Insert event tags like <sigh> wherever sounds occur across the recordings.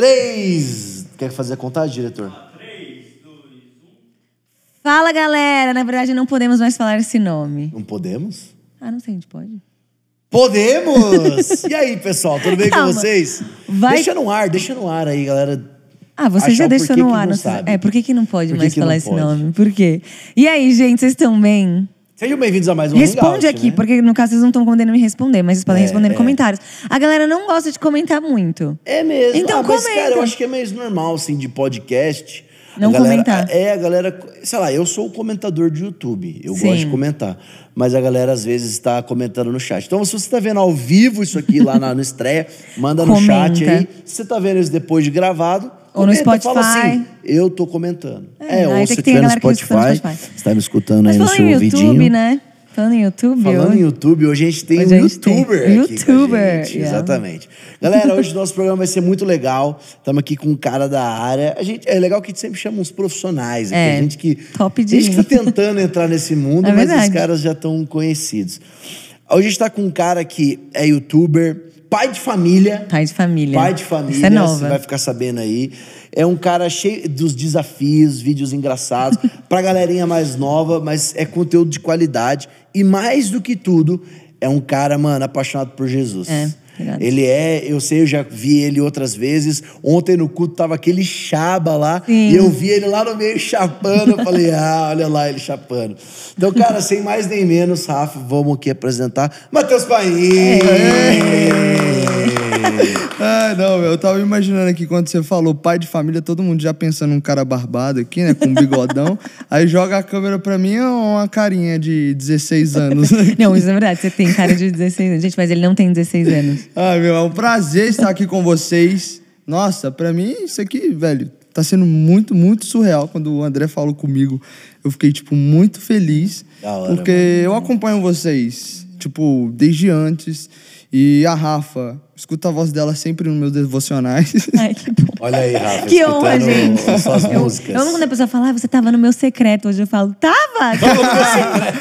Três. Quer fazer a contagem, diretor? Fala, galera! Na verdade, não podemos mais falar esse nome. Não podemos? Ah, não sei, a gente pode? Podemos! <laughs> e aí, pessoal, tudo bem Calma. com vocês? Vai- Deixa no ar, deixa no ar aí, galera. Ah, você já deixou no ar. não sabe. É, por que, que não pode Por que mais que falar esse pode? nome? Por quê? E aí, gente, vocês estão bem? Sejam bem-vindos a mais um Responde Hangout, aqui, né? porque no caso vocês não estão podendo me responder, mas vocês podem É, responder no é. comentários. A galera não gosta de comentar muito. É mesmo. Então ah, mas, comenta. cara, eu acho que é mais normal, assim, de podcast. A Não galera- comentar. É, a galera... Sei lá, eu sou o comentador de YouTube. Eu Sim. gosto de comentar. Mas a galera, às vezes, está comentando no chat. Então, se você está vendo ao vivo isso aqui lá na, no estreia, manda no Comenta. chat aí. Se você está vendo isso depois de gravado... Ou no comenta, Fala Spotify. assim, eu tô comentando. É, É, ou se que tiver no que escuta no Spotify, Spotify. você tá me escutando Mas aí no falando seu YouTube, ouvidinho. né? Falando em YouTube, Falando hoje- em YouTube, hoje a gente tem Hoje um gente tem youtuber aqui youtuber, gente. yeah. Exatamente. Galera, hoje o nosso programa vai ser muito legal. Estamos aqui com um cara da área. A gente, é legal que a gente sempre chama uns profissionais. É, aqui, a gente que top de A gente linha. está tentando entrar nesse mundo, <laughs> É mas os caras já estão conhecidos. Hoje a gente está com um cara que é youtuber, pai de família. Pai de família. Pai de família, Isso é nova. você vai ficar sabendo aí. É um cara cheio dos desafios, vídeos engraçados, <laughs> pra galerinha mais nova, mas é conteúdo de qualidade. E mais do que tudo, é um cara, mano, apaixonado por Jesus. É, Ele é, eu sei, eu já vi ele outras vezes. Ontem no culto tava aquele chaba lá, Sim. e eu vi ele lá no meio chapando. Eu falei, <laughs> ah, olha lá ele chapando. Então, cara, sem mais nem menos, Rafa, vamos aqui apresentar Matheus Paim. <laughs> Ah, não, meu, eu tava imaginando aqui quando você falou pai de família, todo mundo já pensando num cara barbado aqui, né, com um bigodão. <laughs> aí joga a câmera pra mim, é uma carinha de 16 anos. <laughs> Não, isso é verdade. Você tem cara de 16 anos. Gente, mas ele não tem 16 anos. ah, meu, é um prazer estar aqui com vocês. Nossa, pra mim isso aqui, velho, tá sendo muito, muito surreal. Quando o André falou comigo, eu fiquei, tipo, muito feliz. Da hora, porque eu acompanho vocês, tipo, desde antes. E a Rafa, escuto a voz dela sempre nos meus devocionais. <laughs> Ai, que bom. Olha aí, Rafa. Que honra, gente. Suas Eu, músicas. eu amo quando a pessoa fala, ah, você tava no meu secreto. Hoje eu falo, tava!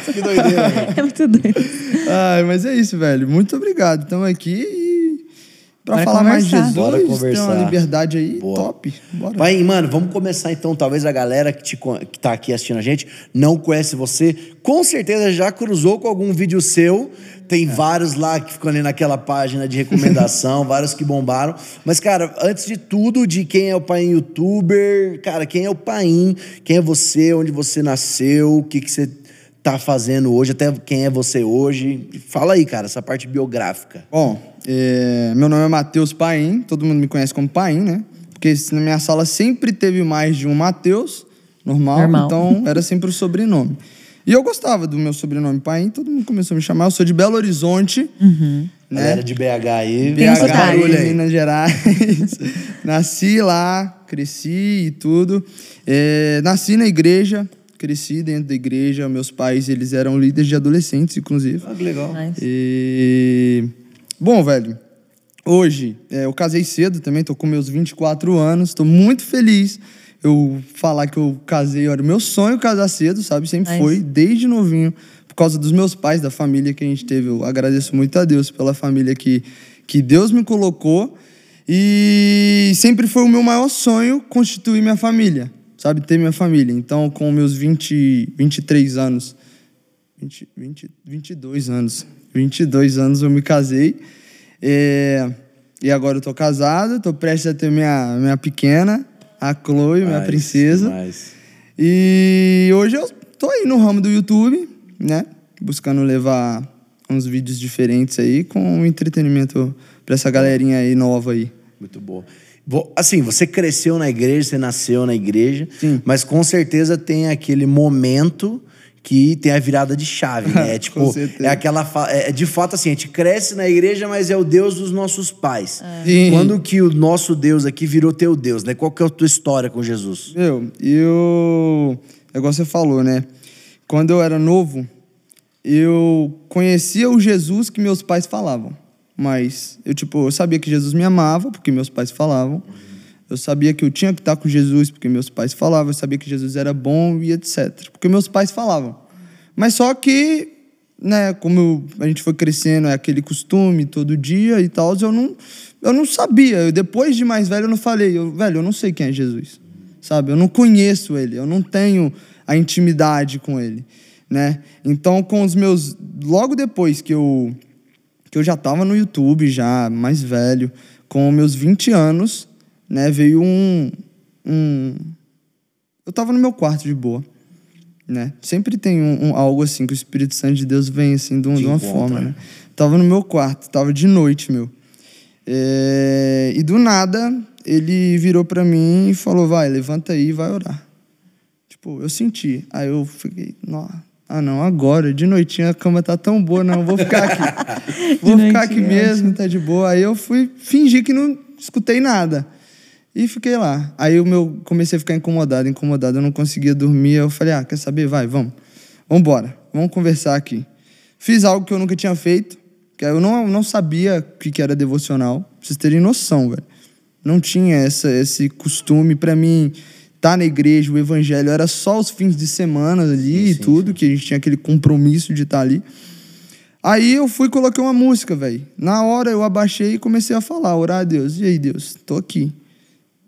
que doideira. <laughs> é muito doido. Ai, mas é isso, velho. Muito obrigado. Estamos aqui e pra Bora falar mais de conversar. Jesus, Bora tem conversar. uma liberdade aí, Boa. top. Bora. Pai, mano, vamos começar então. Talvez a galera que, te, que tá aqui assistindo a gente não conhece você. Com certeza já cruzou com algum vídeo seu. Tem vários lá que ficam ali naquela página de recomendação, <laughs> vários que bombaram. Mas, cara, antes de tudo, de quem é o Paim youtuber, cara, quem é o Paim, quem é você, onde você nasceu, o que, que você tá fazendo hoje, até quem é você hoje. Fala aí, cara, essa parte biográfica. Bom, é, meu nome é Matheus Paim, todo mundo me conhece como Paim, né? Porque na minha sala sempre teve mais de um Matheus, normal, Normal. então <laughs> era sempre o sobrenome. E eu gostava do meu sobrenome Paim, todo mundo começou a me chamar. Eu sou de Belo Horizonte, né? Galera de BH aí, um faz sotaque. barulho aí. Minas Gerais. <laughs> nasci lá, cresci e tudo. É, nasci na igreja, cresci dentro da igreja. Meus pais, eles eram líderes de adolescentes, inclusive. Ah, que legal. Nice. E... Bom, velho, hoje é, eu casei cedo também, tô com meus 24 anos, tô muito feliz. Eu falar que eu casei, era o meu sonho casar cedo, sabe? Sempre Nice. foi, desde novinho, por causa dos meus pais, da família que a gente teve. Eu agradeço muito a Deus pela família que, que Deus me colocou. E sempre foi o meu maior sonho constituir minha família, sabe? Ter minha família. Então, com meus 20, 23 anos, 20, 20, 22 anos. 22 anos eu me casei. É, e agora eu tô casado, tô prestes a ter minha, minha pequena, a Chloe, minha princesa. nice. E hoje eu tô aí no ramo do YouTube, né? Buscando levar uns vídeos diferentes aí com entretenimento pra essa galerinha aí nova aí. Muito boa. Assim, você cresceu na igreja, você nasceu na igreja, Sim. mas com certeza tem aquele momento que tem a virada de chave, né? <laughs> É tipo, é aquela. fa- É, de fato, assim, a gente cresce na igreja, mas é o Deus dos nossos pais. Sim. Quando que o nosso Deus aqui virou teu Deus, né? Qual que é a tua história com Jesus? Meu, eu. É igual você falou, né? Quando eu era novo, eu conhecia o Jesus que meus pais falavam. Mas eu, tipo, eu sabia que Jesus me amava, porque meus pais falavam. Eu sabia que eu tinha que estar com Jesus, porque meus pais falavam. Eu sabia que Jesus era bom e etc. Porque meus pais falavam. Mas só que né, como eu- a gente foi crescendo, é aquele costume todo dia e tal, eu não, eu não sabia. Eu, depois de mais velho, eu não falei, eu, velho, eu não sei quem é Jesus, sabe? Eu não conheço ele, eu não tenho a intimidade com ele, né? Então, com os meus. Logo depois que eu, que eu já tava no YouTube, já mais velho, com meus 20 anos, né, veio um. um eu tava no meu quarto de boa né? Sempre tem um, um- algo assim que o Espírito Santo de Deus vem assim de, um- Te de uma encontra, forma, né? né? Tava no meu quarto, tava de noite, meu. É, e do nada ele virou pra mim e falou: "Vai, levanta aí, e vai orar". Tipo, eu senti. Aí eu fiquei, "Nó, ah não, agora de noitinha a cama tá tão boa, não, vou ficar aqui. <laughs> vou ficar aqui noitinha, mesmo, tá de boa". Aí eu fui fingir que não escutei nada. E fiquei lá. Aí o meu comecei a ficar incomodado, incomodado, eu não conseguia dormir. Eu falei: "Ah, quer saber? Vai, vamos. Vamos embora. Vamos conversar aqui". Fiz algo que eu nunca tinha feito, que eu não, não sabia o que que era devocional. Pra vocês terem noção, velho. Não tinha essa, esse costume pra mim estar na igreja, o evangelho era só os fins de semana ali e tudo, que a gente tinha aquele compromisso de estar ali. Aí eu fui e coloquei uma música, velho. Na hora eu abaixei e comecei a falar, orar a Deus. E aí, Deus, tô aqui.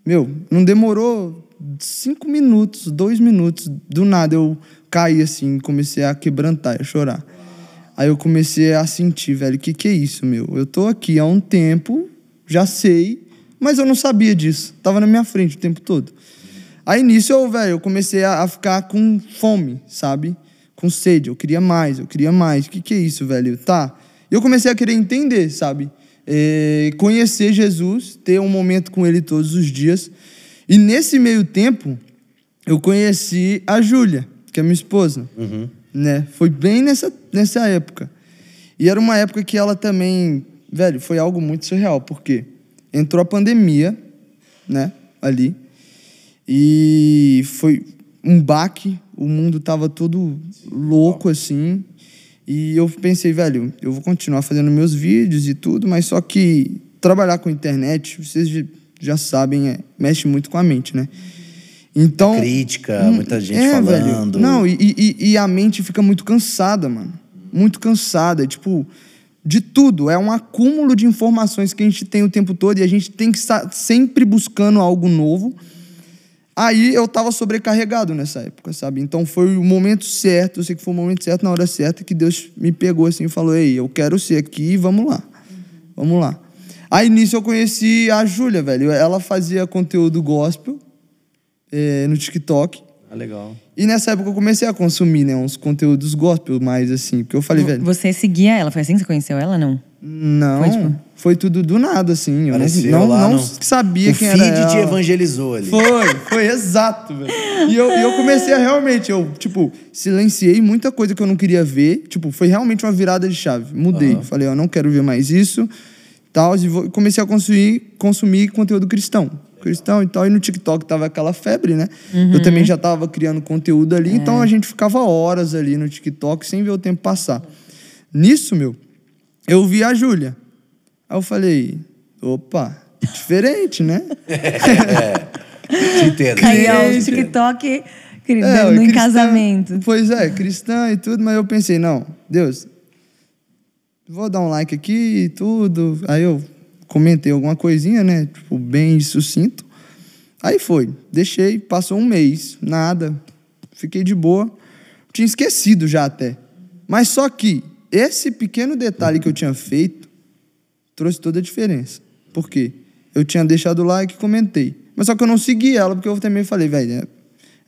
Meu, não demorou cinco minutos, dois minutos, do nada eu caí assim, comecei a quebrantar, a chorar. Aí eu comecei a sentir, velho, o que, que é isso, meu? Eu tô aqui há um tempo, já sei, mas eu não sabia disso. Tava na minha frente o tempo todo. Aí nisso eu, velho, eu comecei a, a ficar com fome, sabe? Com sede. Eu queria mais, eu queria mais. O que, que é isso, velho? Tá. E eu comecei a querer entender, sabe? É, conhecer Jesus, ter um momento com ele todos os dias. E nesse meio tempo, eu conheci a Júlia, que é minha esposa. Né? Foi bem nessa, nessa época. E era uma época que ela também, velho, foi algo muito surreal, porque entrou a pandemia, né, ali, e foi um baque, o mundo tava todo louco assim, e eu pensei, velho, eu vou continuar fazendo meus vídeos e tudo, mas só que trabalhar com internet, vocês já- sabem, é, mexe muito com a mente, né? Então, Crítica, Hum, muita gente é, velho. falando. Não, e, e- e a mente fica muito cansada, mano. Muito cansada. Tipo, de tudo. É um acúmulo de informações que a gente tem o tempo todo e a gente tem que estar sempre buscando algo novo. Aí eu tava sobrecarregado nessa época, sabe? Então foi o momento certo, eu sei que foi o momento certo, na hora certa, que Deus me pegou assim e falou: Ei, eu quero ser aqui, vamos lá. Vamos lá. Aí nisso eu conheci a Júlia, velho. Ela fazia conteúdo gospel eh, no TikTok. Ah, legal. E nessa época eu comecei a consumir, né, uns conteúdos gospel mais assim, porque eu falei, velho, Você seguia ela? Foi assim que você conheceu ela, não? Não, Foi, foi, tipo- tudo do nada, assim. Eu Apareceu não, não, lá não no- sabia o quem feed era te ela. evangelizou ali. Foi, foi exato, velho. E eu, eu comecei a realmente, eu, tipo, silenciei muita coisa que eu não queria ver. Tipo, foi realmente uma virada de chave. Mudei. Falei, eu não quero ver mais isso. Tal, e vou- comecei a consumir, consumir conteúdo cristão. Cristão e tal. E no TikTok tava aquela febre, né? Eu também já tava criando conteúdo ali. Então a gente ficava horas ali no TikTok sem ver o tempo passar. Nisso, meu, eu vi a Júlia. Aí eu falei, opa, diferente, né? Te entendo. Aí, ó, o. TikTok É, no cristã- casamento. Pois é, cristã e tudo, mas eu pensei, não, Deus, vou dar um like aqui e tudo. Aí eu comentei alguma coisinha, né? Tipo, bem sucinto. Aí foi, deixei, passou um mês, nada. Fiquei de boa. Tinha esquecido já até. Mas só que esse pequeno detalhe que eu tinha feito trouxe toda a diferença. Por quê? Eu tinha deixado o like e comentei. Mas só que eu não segui ela, porque eu também falei, velho, é,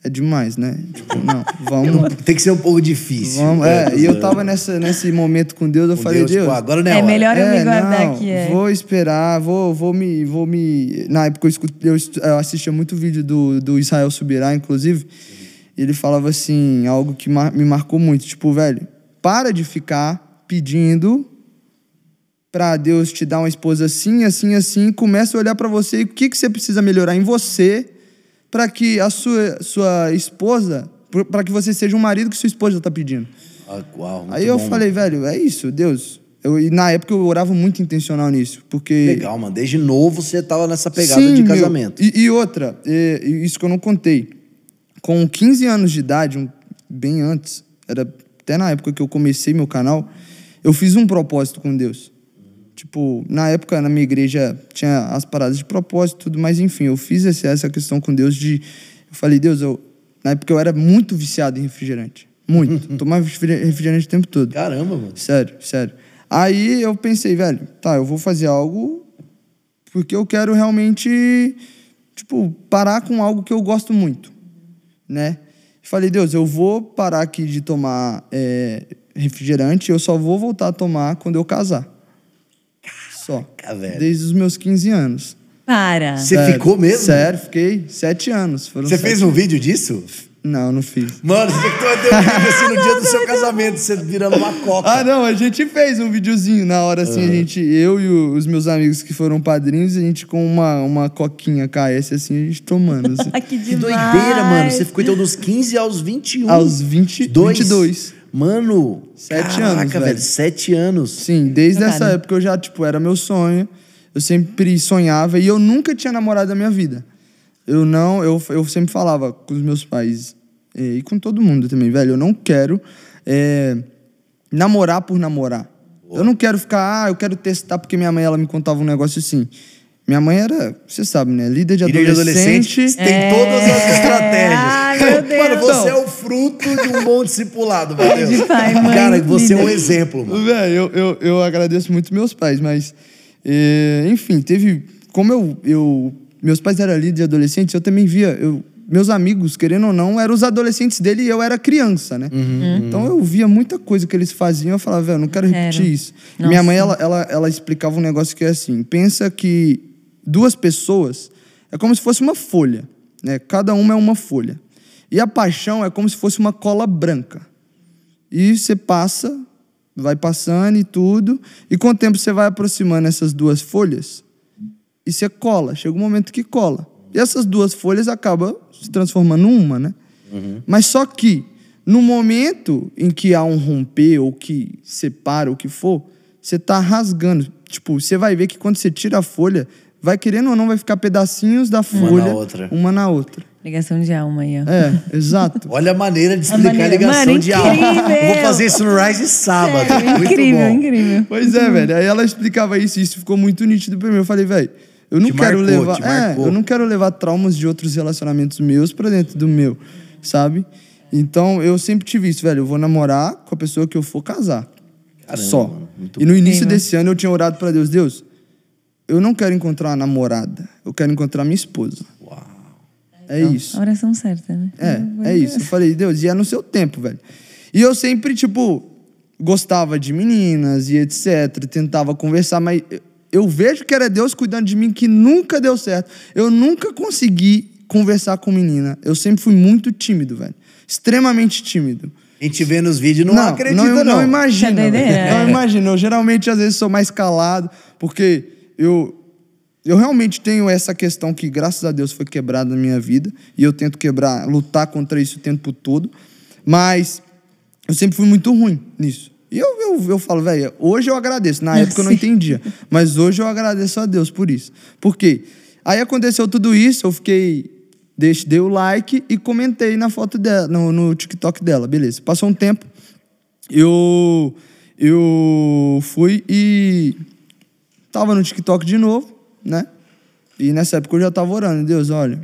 é demais, né? Tipo, não, <laughs> vamos. Tem que ser um pouco difícil. vamos é, e eu tava nessa, nesse momento com Deus, eu Com falei, Deus. tipo, agora não é, É hora. melhor eu me guardar não, aqui, é. Vou esperar, vou, vou me. Vou me... Na época eu, escutei, eu, assistia muito vídeo do, do Israel Subirá, inclusive. E ele falava assim, algo que mar- me marcou muito. Tipo, velho, para de ficar pedindo pra Deus te dar uma esposa assim, assim, assim. Começa a olhar pra você e o que, que você precisa melhorar em você para que a sua, sua esposa. para que você seja um marido que sua esposa tá pedindo. Ah, uau, Aí eu bom, falei, velho, é isso, Deus. Eu, e na época eu orava muito intencional nisso, porque. Legal, mano. Desde novo você tava nessa pegada Sim, de meu. casamento. E, e outra, é, e isso que eu não contei. Com 15 anos de idade, um- bem antes, era até na época que eu comecei meu canal, eu fiz um propósito com Deus. Tipo, na época, na minha igreja, tinha as paradas de propósito e tudo, mas enfim, eu fiz essa, questão com Deus de... Eu falei, Deus, eu, na época eu era muito viciado em refrigerante. Muito. <laughs> Tomava refriger- refrigerante o tempo todo. Caramba, mano. Sério, sério. Aí eu pensei, velho, tá, eu vou fazer algo porque eu quero realmente, tipo, parar com algo que eu gosto muito, né? Falei, Deus, eu vou parar aqui de tomar é, refrigerante, eu só vou voltar a tomar quando eu casar. Só. Caraca, velho. Desde os meus 15 anos. Para. Você ficou mesmo? Sério, fiquei sete anos. Você fez um vídeo disso? Não, não fiz. Mano, você tem que ter um vídeo assim no dia do seu casamento, você virando uma coca. Ah, não, a gente fez um videozinho na hora, assim, a gente, eu e o- os meus amigos que foram padrinhos, a gente com uma, uma coquinha KS, assim, a gente tomando, assim. <laughs> Ai, que doideira, mano. Você ficou então dos 15 aos 21. Aos 20, Dois. 22. Mano, Sete caraca, anos, velho. velho. Sete anos. Sim, desde Cara. essa época eu já, tipo, era meu sonho, eu sempre sonhava, e eu nunca tinha namorado na minha vida. Eu não, eu, eu sempre falava com os meus pais, eh, e com todo mundo também, velho, eu não quero eh, namorar por namorar. Eu não quero ficar, ah, eu quero testar, porque minha mãe, ela me contava um negócio assim. Minha mãe era, você sabe, né, líder de Líder de adolescente. adolescente tem todas as estratégias. Ai, meu Deus. Mano, você é o fruto de um bom discipulado, meu Deus. De pai, mãe, Cara, você é um líder. exemplo, mano. Velho, eu, eu, eu agradeço muito meus pais, mas. eh, enfim, teve. Como eu, eu. Meus pais eram líderes de adolescentes, eu também via. Eu, meus amigos, querendo ou não, eram os adolescentes dele e eu era criança, né? Então eu via muita coisa que eles faziam eu falava, velho, não quero repetir isso. Nossa. Minha mãe, ela, ela, ela explicava um negócio que é assim: pensa que duas pessoas é como se fosse uma folha, né? Cada uma é uma folha. E a paixão é como se fosse uma cola branca. E você passa, vai passando e tudo, e com o tempo você vai aproximando essas duas folhas e você cola. Chega um momento que cola. E essas duas folhas acabam se transformando numa, né? Mas só que no momento em que há um romper ou que separa ou o que for, você tá rasgando. Tipo, você vai ver que quando você tira a folha, vai querendo ou não, vai ficar pedacinhos da na folha outra. uma na outra. Ligação de alma aí, ó. É, exato. <laughs> Olha a maneira de explicar a, maneira- ligação Mano, de alma. incrível! Eu Vou fazer isso no Rise sábado. Muito incrível, bom. incrível. Pois é, velho. Aí ela explicava isso e isso ficou muito nítido pra mim. Eu falei, velho, eu não Te quero marcou, levar. É, eu não quero levar traumas de outros relacionamentos meus pra dentro do meu, sabe? Então eu sempre tive isso, velho. Eu vou namorar com a pessoa que eu for casar. Caramba, Só. mano, e no início Incrível. desse ano eu tinha orado pra Deus, Deus, eu não quero encontrar uma namorada, eu quero encontrar minha esposa. Uau. É isso. A oração certa, né? É, é isso. Eu falei, Deus, e é no seu tempo, velho. E eu sempre, tipo, gostava de meninas e etc. Tentava conversar, mas eu- vejo que era Deus cuidando de mim que nunca deu certo. Eu nunca consegui conversar com menina. Eu sempre fui muito tímido, velho. Extremamente tímido. A gente vê nos vídeos não, acredita, não. não, é doideira, velho. Não imagina. Eu geralmente, às vezes, sou mais calado, porque eu, eu realmente tenho essa questão que, graças a Deus, foi quebrada na minha vida. E eu tento quebrar, lutar contra isso o tempo todo. Mas eu sempre fui muito ruim nisso. E eu, eu, eu falo, velho, hoje eu agradeço. Na época eu não entendia. Mas hoje eu agradeço a Deus por isso. Por quê? Aí aconteceu tudo isso, eu fiquei. Dei, dei o like e comentei na foto dela, no, no TikTok dela. Beleza. Passou um tempo, eu. Eu fui e. Tava no TikTok de novo, né? E nessa época eu já tava orando. Deus, olha.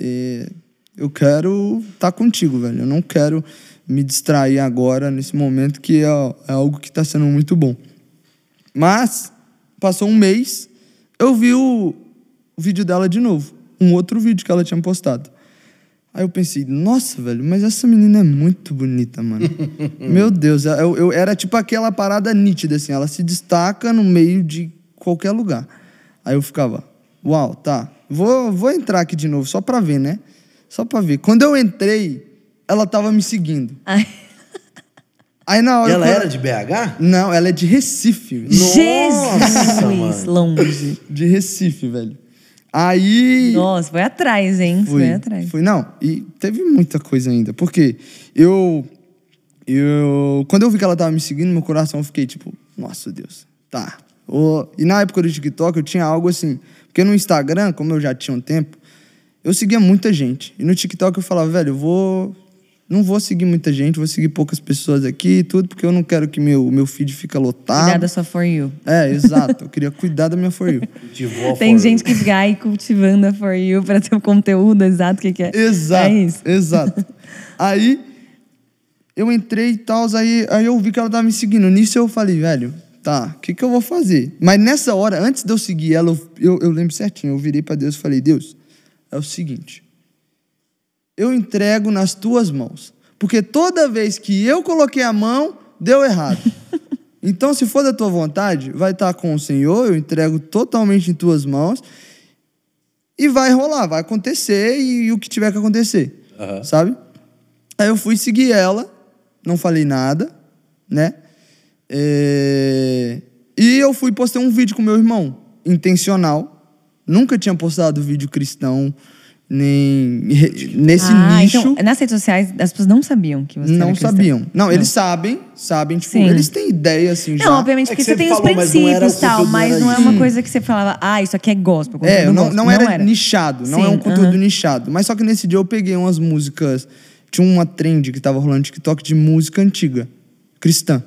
é, eu quero estar contigo, velho. Eu não quero me distrair agora, nesse momento, que é, é algo que tá sendo muito bom. Mas, passou um mês, eu vi o, o vídeo dela de novo. Um outro vídeo que ela tinha postado. Aí eu pensei, nossa, velho, mas essa menina é muito bonita, mano. <laughs> Meu Deus, eu, eu- era tipo aquela parada nítida, assim, ela se destaca no meio de qualquer lugar. Aí eu ficava, uau, tá, vou, vou entrar aqui de novo, só pra ver, né? Só pra ver. Quando eu entrei, ela tava me seguindo. Ai, <laughs> Aí na E hora. ela quando- era de BH? Não, ela é de Recife. velho. Jesus! mano. Longe. De Recife, velho. Aí. Nossa, foi atrás, hein? Fui, Foi atrás. fui, não. E teve muita coisa ainda. Porque eu. Eu. Quando eu vi que ela tava me seguindo, meu coração eu fiquei tipo, nossa Deus, tá. Ô, E na época do TikTok eu tinha algo assim. Porque no Instagram, como eu já tinha um tempo, eu seguia muita gente. E no TikTok eu falava, velho, eu vou não vou seguir muita gente, vou seguir poucas pessoas aqui e tudo, porque eu não quero que meu, meu feed fique lotado. Cuidar da sua For You. É, exato. Eu queria cuidar da minha For You. <laughs> Cultivou a Tem forma. gente que fica aí cultivando a For You pra ter o conteúdo exato que quer. Exato. É isso. Exato. aí eu entrei e tal, aí, aí eu vi que ela tava me seguindo. Nisso eu falei, velho, tá, o que, que eu vou fazer? Mas nessa hora, antes de eu seguir ela, eu, eu, eu lembro certinho, eu virei pra Deus e falei, Deus, é o seguinte, eu entrego nas tuas mãos. Porque toda vez que eu coloquei a mão, deu errado. <laughs> Então, se for da tua vontade, vai estar com o Senhor, eu entrego totalmente em tuas mãos. E vai rolar, vai acontecer e, o que tiver que acontecer. Aham. Sabe? Aí eu fui seguir ela, não falei nada, né? É, E eu fui e postei um vídeo com meu irmão, intencional. Nunca tinha postado vídeo cristão, nem nesse ah, nicho. então nas redes sociais as pessoas não sabiam que você era não sabiam. Não, eles sabem, sabem, tipo, Sim. eles têm ideia, assim, já. Não, obviamente, É porque que você você tem os falou, não era princípios e tal, mas não era não é uma coisa que você falava, ah, isso aqui é gospel. É, não, gospel. não, era nichado, não é Sim, um conteúdo aham. nichado. Mas só que nesse dia eu peguei umas músicas. Tinha uma trend que tava rolando no TikTok de música antiga, cristã.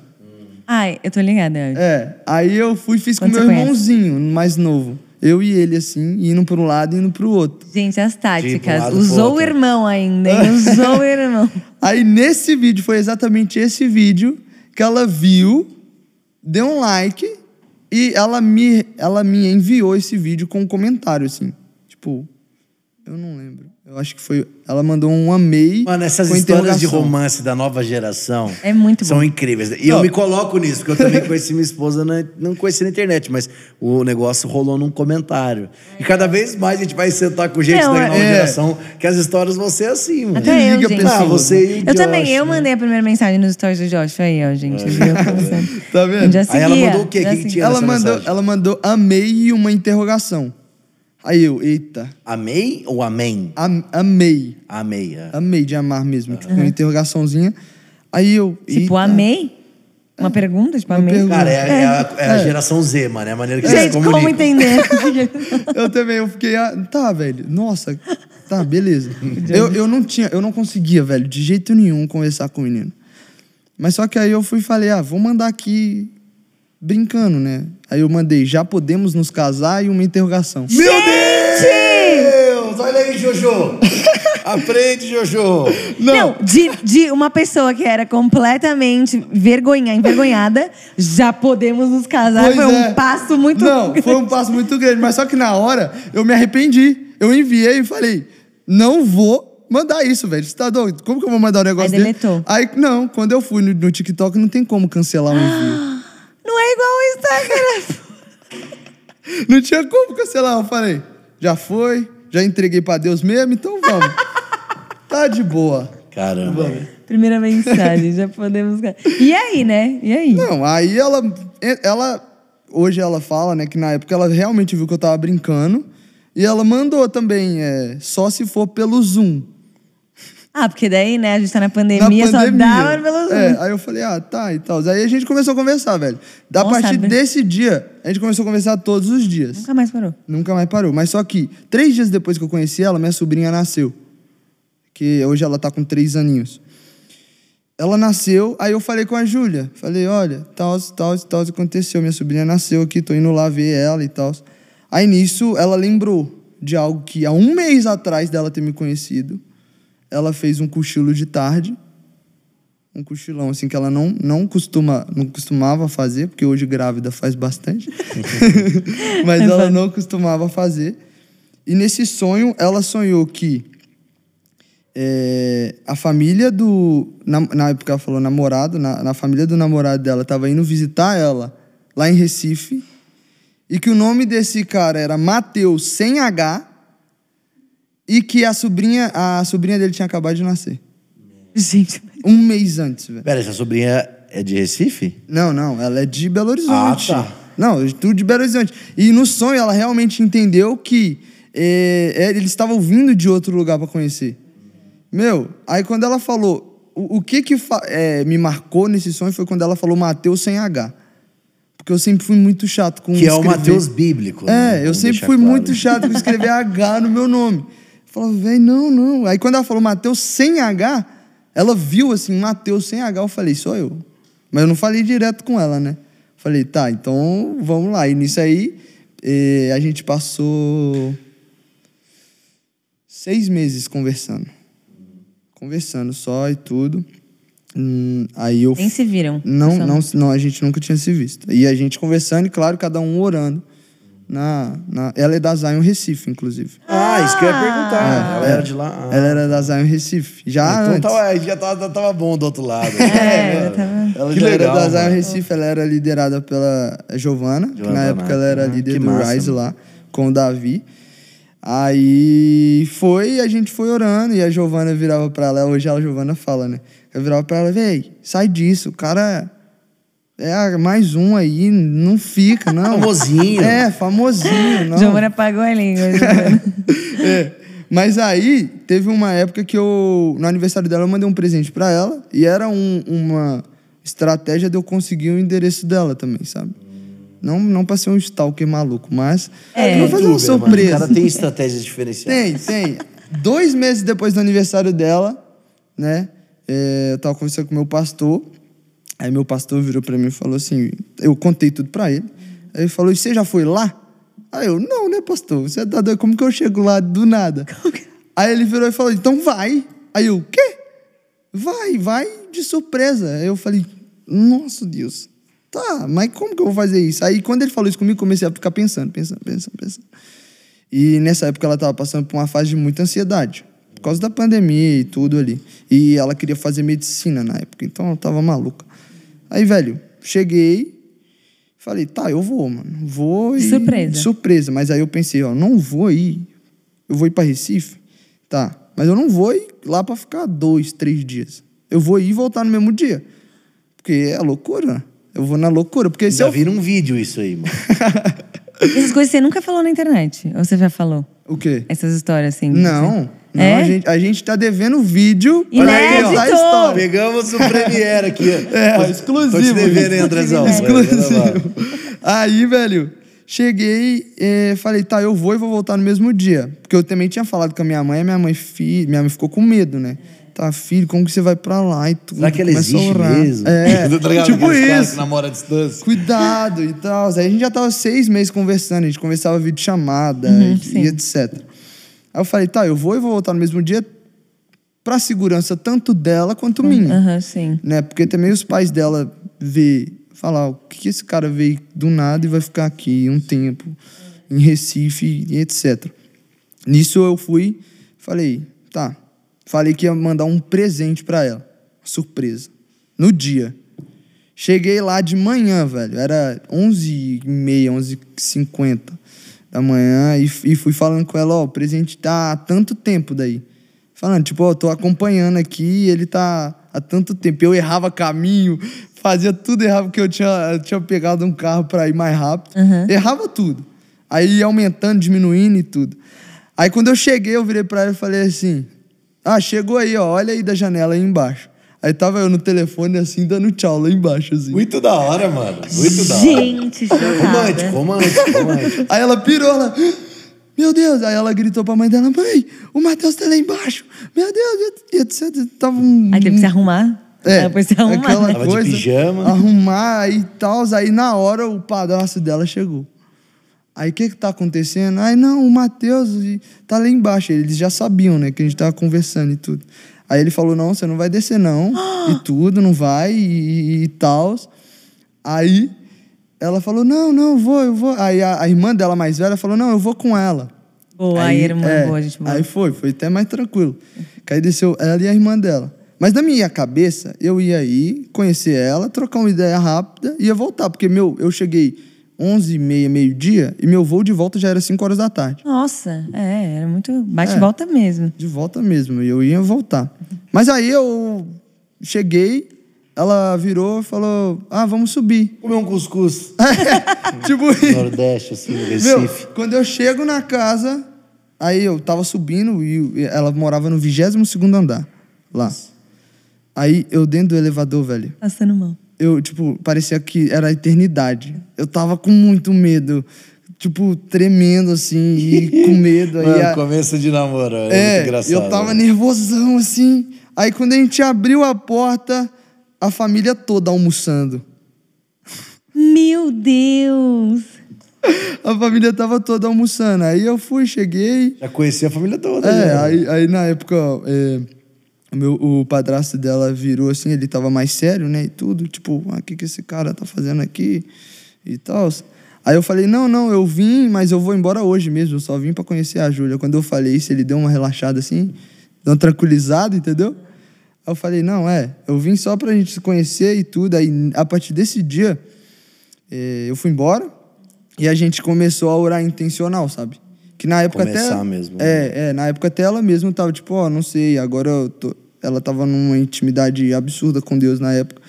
Ai, eu tô ligada. É, aí eu fui e fiz com Quanto meu conhece? irmãozinho, mais novo. Eu e ele, assim, indo para um lado e indo pro outro. Gente, as táticas. pro Usou o irmão ainda, hein? <laughs> Usou o irmão. Aí nesse vídeo, foi exatamente esse vídeo que ela viu, deu um like e ela me, ela me enviou esse vídeo com um comentário, assim. Tipo, eu não lembro. Eu acho que foi. Ela mandou um amei. Mano, essas com histórias de romance da nova geração É muito são bom. incríveis. E eu me coloco nisso, porque eu também <laughs> conheci minha esposa, na- não conheci na internet, mas o negócio rolou num comentário. E cada vez mais a gente vai sentar com gente Não, da nova é. geração, que as histórias vão ser assim, mano. Até eu, Liga gente. Ah, você e o Eu também, Josh, eu né? mandei a primeira mensagem nos stories do Josh. Aí, ó, gente. Viu? Começando. Tá vendo? Já Aí ela mandou o quê? já Que que tinha? Ela mandou, mensagem? ela mandou amei e uma interrogação. Aí eu, eita, Amei ou amém? am, amei. Amei. é. Amei de amar mesmo, tipo, uma interrogaçõeção Aí eu. Tipo, eita. amei? Uma pergunta? Tipo, amei? pergunta. Cara, é, é a, é a geração Z, mano. É a maneira que eles Gente, como comunicam. entender? <laughs> Eu também, eu fiquei, ah, tá, velho, nossa, tá, beleza. <laughs> eu, eu não tinha, eu não conseguia, velho, de jeito nenhum conversar com o menino. Mas só que aí eu fui e falei, ah, vou mandar aqui brincando, né? Aí eu mandei, já podemos nos casar e uma interrogação. Meu Deus! Olha aí, Jojo! <laughs> Aprende, Jojo! Não, de, de uma pessoa que era completamente vergonha, envergonhada, já podemos nos casar. Pois Foi é. um passo muito Não, grande. foi um passo muito grande, mas só que na hora eu me arrependi. Eu enviei e falei, não vou mandar isso, velho. Você tá doido? Como que eu vou mandar um negócio Aí dele? deletou. Aí, não, quando eu fui no, no TikTok, não tem como cancelar o envio. <gasps> Não é igual o Instagram. <laughs> Não tinha como cancelar. Eu falei, já foi, já entreguei pra Deus mesmo, então vamos. <laughs> tá de boa. Caramba. Primeira mensagem, já podemos. E aí, né? E aí? Não, aí ela, ela, hoje ela fala, né, que na época ela realmente viu que eu tava brincando. E ela mandou também, é, só se for pelo Zoom. Ah, porque daí, né, a gente tá na Na pandemia, só dava pelo Zoom. É, aí eu falei, ah, tá e tal. Aí a gente começou a conversar, velho. Da Nossa, partir sabe? desse dia, a gente começou a conversar todos os dias. Nunca mais parou. Nunca mais parou. Mas só que, três dias depois que eu conheci ela, minha sobrinha nasceu. Que hoje ela tá com três aninhos. Ela nasceu, aí eu falei com a Júlia. Falei, olha, tal, tal, tal aconteceu. Minha sobrinha nasceu aqui, tô indo lá ver ela e tal. Aí nisso, ela lembrou de algo que há um mês atrás dela ter me conhecido, ela fez um cochilo de tarde. Um cochilão, assim, que ela não, não, costuma, não costumava fazer, porque hoje grávida faz bastante. <laughs> Mas ela não costumava fazer. E nesse sonho, ela sonhou que é, a família do. Na, na época ela falou namorado, na, na família do namorado dela estava indo visitar ela lá em Recife. E que o nome desse cara era Mateus sem H. E que a sobrinha, a sobrinha dele tinha acabado de nascer. Gente, Um mês antes, velho. Pera, essa sobrinha é de Recife? Não, não, ela é de Belo Horizonte. Ah, tá. Não, tudo de Belo Horizonte. E no sonho ela realmente entendeu que é, é, eles estavam vindo de outro lugar para conhecer. Meu, aí quando ela falou, o, o que que é, me marcou nesse sonho foi quando ela falou Mateus sem H. Porque eu sempre fui muito chato com Que é o escrever. Mateus bíblico. né? É, eu Vamos sempre fui claro. muito chato com escrever H no meu nome. <laughs> Falava, velho, não, não. Aí quando ela falou Mateus sem H, Ela viu assim, Mateus sem H, eu falei, sou eu. Mas eu não falei direto com ela, né? Falei, tá, então vamos lá. E nisso aí, eh, a gente passou seis meses conversando. Conversando só e tudo. Hum, aí eu. Nem se viram. Não, não, não, a gente nunca tinha se visto. E a gente conversando, e claro, cada um orando. Na, na, ela é da Zion Recife, inclusive. Ah, isso que eu ia perguntar. ela era de lá. Ah. Ela era da Zion Recife. Já então antes. tava, já tava, tava bom do outro lado. <laughs> É, eu tava... Ela Que já legal, era da Zion. Recife, ela era liderada pela Giovana, que Giovana na época ela era ah, líder que do massa, Rise mano. lá, com o Davi. Aí foi, a gente foi orando, e a Giovana virava pra ela, hoje a Giovana fala, né? Eu virava pra ela, véi, sai disso, o cara é mais um aí, não fica, não. Famosinho. É, famosinho, não. Giovana apagou a língua. <laughs> É. Mas aí, teve uma época que eu, no aniversário dela, eu mandei um presente pra ela. E era um- uma estratégia de eu conseguir o endereço dela também, sabe? Não, não pra ser um stalker maluco, mas É. pra fazer uma Youtuber, mano. surpresa. O cara tem estratégias diferenciadas. Tem, tem. Dois meses depois do aniversário dela, né? é, eu tava conversando com meu pastor. Aí meu pastor virou pra mim e falou assim: eu contei tudo pra ele. Aí ele falou: e você já foi lá? Aí eu, não, né, pastor? Você tá doido? Como que eu chego lá do nada? <laughs> Aí ele virou e falou: então vai. Aí eu, quê? Vai, vai de surpresa. Aí eu falei: nossa Deus. Tá, mas como que eu vou fazer isso? Aí quando ele falou isso comigo, comecei a ficar pensando, pensando, pensando, pensando. E nessa época ela estava passando por uma fase de muita ansiedade, por causa da pandemia e tudo ali. E ela queria fazer medicina na época, então ela tava maluca. Aí, velho, cheguei, falei, tá, eu vou, mano. Vou e. Surpresa. Surpresa. Mas aí eu pensei, ó, não vou ir. Eu vou ir para Recife? Tá. Mas eu não vou ir lá para ficar dois, três dias. Eu vou ir e voltar no mesmo dia. Porque é loucura. Eu vou na loucura. Porque se Já eu. vira um vídeo isso aí, mano. <laughs> Essas coisas você nunca falou na internet? Ou você já falou? O quê? Essas histórias assim? Não. Não, É? a, gente, a gente tá devendo vídeo Inédito! pra contar a história. Pegamos o Premiere aqui. ó. <laughs> É, Tô- Tô exclusivo. te devendo, hein, Andrezão? Exclusivo. Aí, velho, cheguei, eh, falei, tá, eu vou e vou voltar no mesmo dia. Porque eu também tinha falado com a minha mãe, a minha mãe, fi, minha mãe ficou com medo, né? Tá, filho, como que você vai pra lá e tudo? Será que ela Começa a existe orar. mesmo? É, <laughs> Tá tipo isso. que namoram à distância. Cuidado e tal. Aí a gente já tava seis meses conversando, a gente conversava vídeo chamada Uhum, e, e etc. Aí eu falei, tá, eu vou e vou voltar no mesmo dia pra segurança tanto dela quanto minha Aham, sim. né? Porque também os pais dela vê, falar, o que que esse cara veio do nada e vai ficar aqui um tempo em Recife e etc. Nisso eu fui, falei, tá. Falei que ia mandar um presente pra ela, surpresa. No dia. Cheguei lá de manhã, velho. Era 11h30, 11h50 da manhã. E, e fui falando com ela, ó, o presente tá há tanto tempo daí. Falando, tipo, ó, tô acompanhando aqui, ele tá há tanto tempo. Eu errava caminho, fazia tudo errado, porque eu tinha, eu tinha pegado um carro pra ir mais rápido. Errava tudo. Aí ia aumentando, diminuindo e tudo. Aí quando eu cheguei, eu virei pra ela e falei assim: Ah, chegou aí, ó, olha aí da janela aí embaixo. Aí tava eu no telefone assim, dando tchau lá embaixo, assim. Muito da hora, mano. Muito da hora. Gente. Romântico, romântico, romântico. Aí ela pirou, ela. Meu Deus! Aí ela gritou pra mãe dela: Mãe, o Matheus tá lá embaixo. Meu Deus, e etc. Tava um. Aí teve que se arrumar. É, depois se arrumar. aquela né? Tava de coisa, pijama. Arrumar e tal. Aí na hora o padrasto dela chegou. Aí o que que tá acontecendo? Aí não, o Matheus tá lá embaixo. Eles já sabiam, né, que a gente tava conversando e tudo. Aí ele falou: não, você não vai descer, não. e <gasps> tudo, não vai e, e tal. Aí ela falou: não, não, vou, eu vou. Aí a, a irmã dela mais velha falou: não, eu vou com ela. Boa, aí, irmã, é, boa, gente boa. Aí foi, foi até mais tranquilo. Que aí desceu ela e a irmã dela. Mas na minha cabeça, eu ia ir, conhecer ela, trocar uma ideia rápida e ia voltar. Porque, meu, eu cheguei 11 e meia, meio-dia, e meu voo de volta já era 5 horas da tarde. Nossa, é, era muito bate É. e volta mesmo. De volta mesmo, e eu ia voltar. Mas aí eu cheguei, ela virou e falou: Ah, vamos subir. Comer um cuscuz. <laughs> tipo isso. Nordeste, assim, no Meu, Recife. quando eu chego na casa, aí eu tava subindo e ela morava no 22 segundo andar, lá. Aí eu dentro do elevador, velho, Passando mal. Eu, tipo, parecia que era a eternidade. Eu tava com muito medo. tipo, tremendo, assim, e <laughs> com medo. aí Mano, a- começo de namoro. É, é, engraçado. eu tava né? nervosão, assim. Aí quando a gente abriu a porta, a família toda almoçando. Meu Deus! A família tava toda almoçando. Aí eu fui, cheguei. Já conheci a família toda. É, já. aí, aí na época, é, o, meu, o padrasto dela virou assim, ele tava mais sério, né? E tudo, tipo, ah, o que, que esse cara tá fazendo aqui? E tal. Aí eu falei, não, não, eu vim, mas eu vou embora hoje mesmo, eu só vim pra conhecer a Júlia. Quando eu falei isso, ele deu uma relaxada assim, deu uma tranquilizada, entendeu? Aí eu falei, não, é, eu vim só pra gente se conhecer e tudo. Aí, a partir desse dia, é, eu fui embora e a gente começou a orar intencional, sabe? Que na época Começar até... mesmo. É, é, na época até ela mesma tava tipo, ó, não sei, agora eu tô... Ela tava numa intimidade absurda com Deus na época.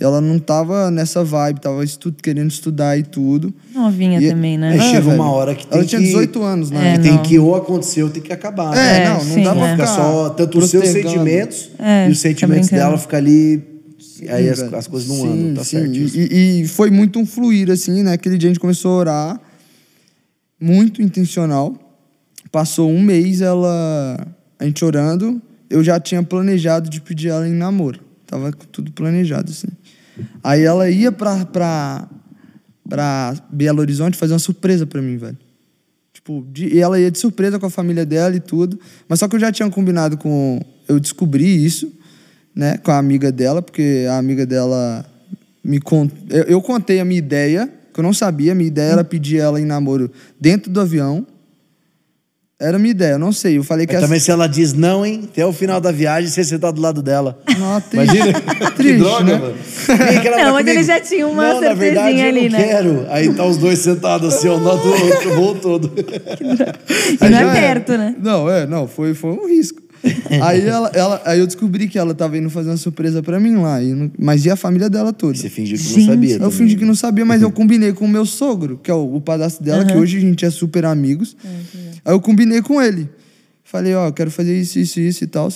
E ela não tava nessa vibe, tava estu querendo estudar e tudo. Novinha E- também, né? Aí É, chega uma hora que tem Ela tinha que... 18 anos, Que né? É, tem não. que ou acontecer ou tem que acabar. É, né? não, não sim, dá pra é. Fica ficar só tanto os seus sentimentos É, e os sentimentos brincando. dela ficam ali. aí as, as coisas não Sim, andam, tá sim. certo? E, e foi muito um fluir, assim, né? Aquele dia a gente começou a orar, muito intencional. Passou um mês ela, a gente orando, eu já tinha planejado de pedir ela em namoro. Tava tudo planejado, assim. Aí ela ia pra, pra, pra Belo Horizonte fazer uma surpresa pra mim, velho. Tipo, de- e ela ia de surpresa com a família dela e tudo. Mas só que eu já tinha combinado com. Eu descobri isso, né, com a amiga dela, porque a amiga dela me cont... eu, eu contei a minha ideia, que eu não sabia. A minha ideia era pedir ela em namoro dentro do avião. Era a minha ideia, eu não sei. Eu falei que Mas essa- também se ela diz não, hein? Até o final da viagem, você sentar do lado dela. Não, <laughs> <laughs> triste. Imagina. Triste, que droga, né? mano. Vem que ela Não, vai mas ele já tinha uma não, na verdade, certezinha eu ali, não né? quero. Aí tá os dois sentados assim, um lado do outro, o voo todo. E não é perto, né? Não, é, não, foi, foi um risco. <laughs> aí, ela, ela, aí eu descobri que ela tava indo fazer uma surpresa pra mim lá, e não- mas e a família dela toda. Você fingiu que Gente. não sabia. Eu também. fingi que não sabia, mas eu combinei com o meu sogro, que é o, o padrasto dela, que hoje a gente é super amigos. Aí eu combinei com ele. Falei, ó, eu quero fazer isso, isso, isso e tal.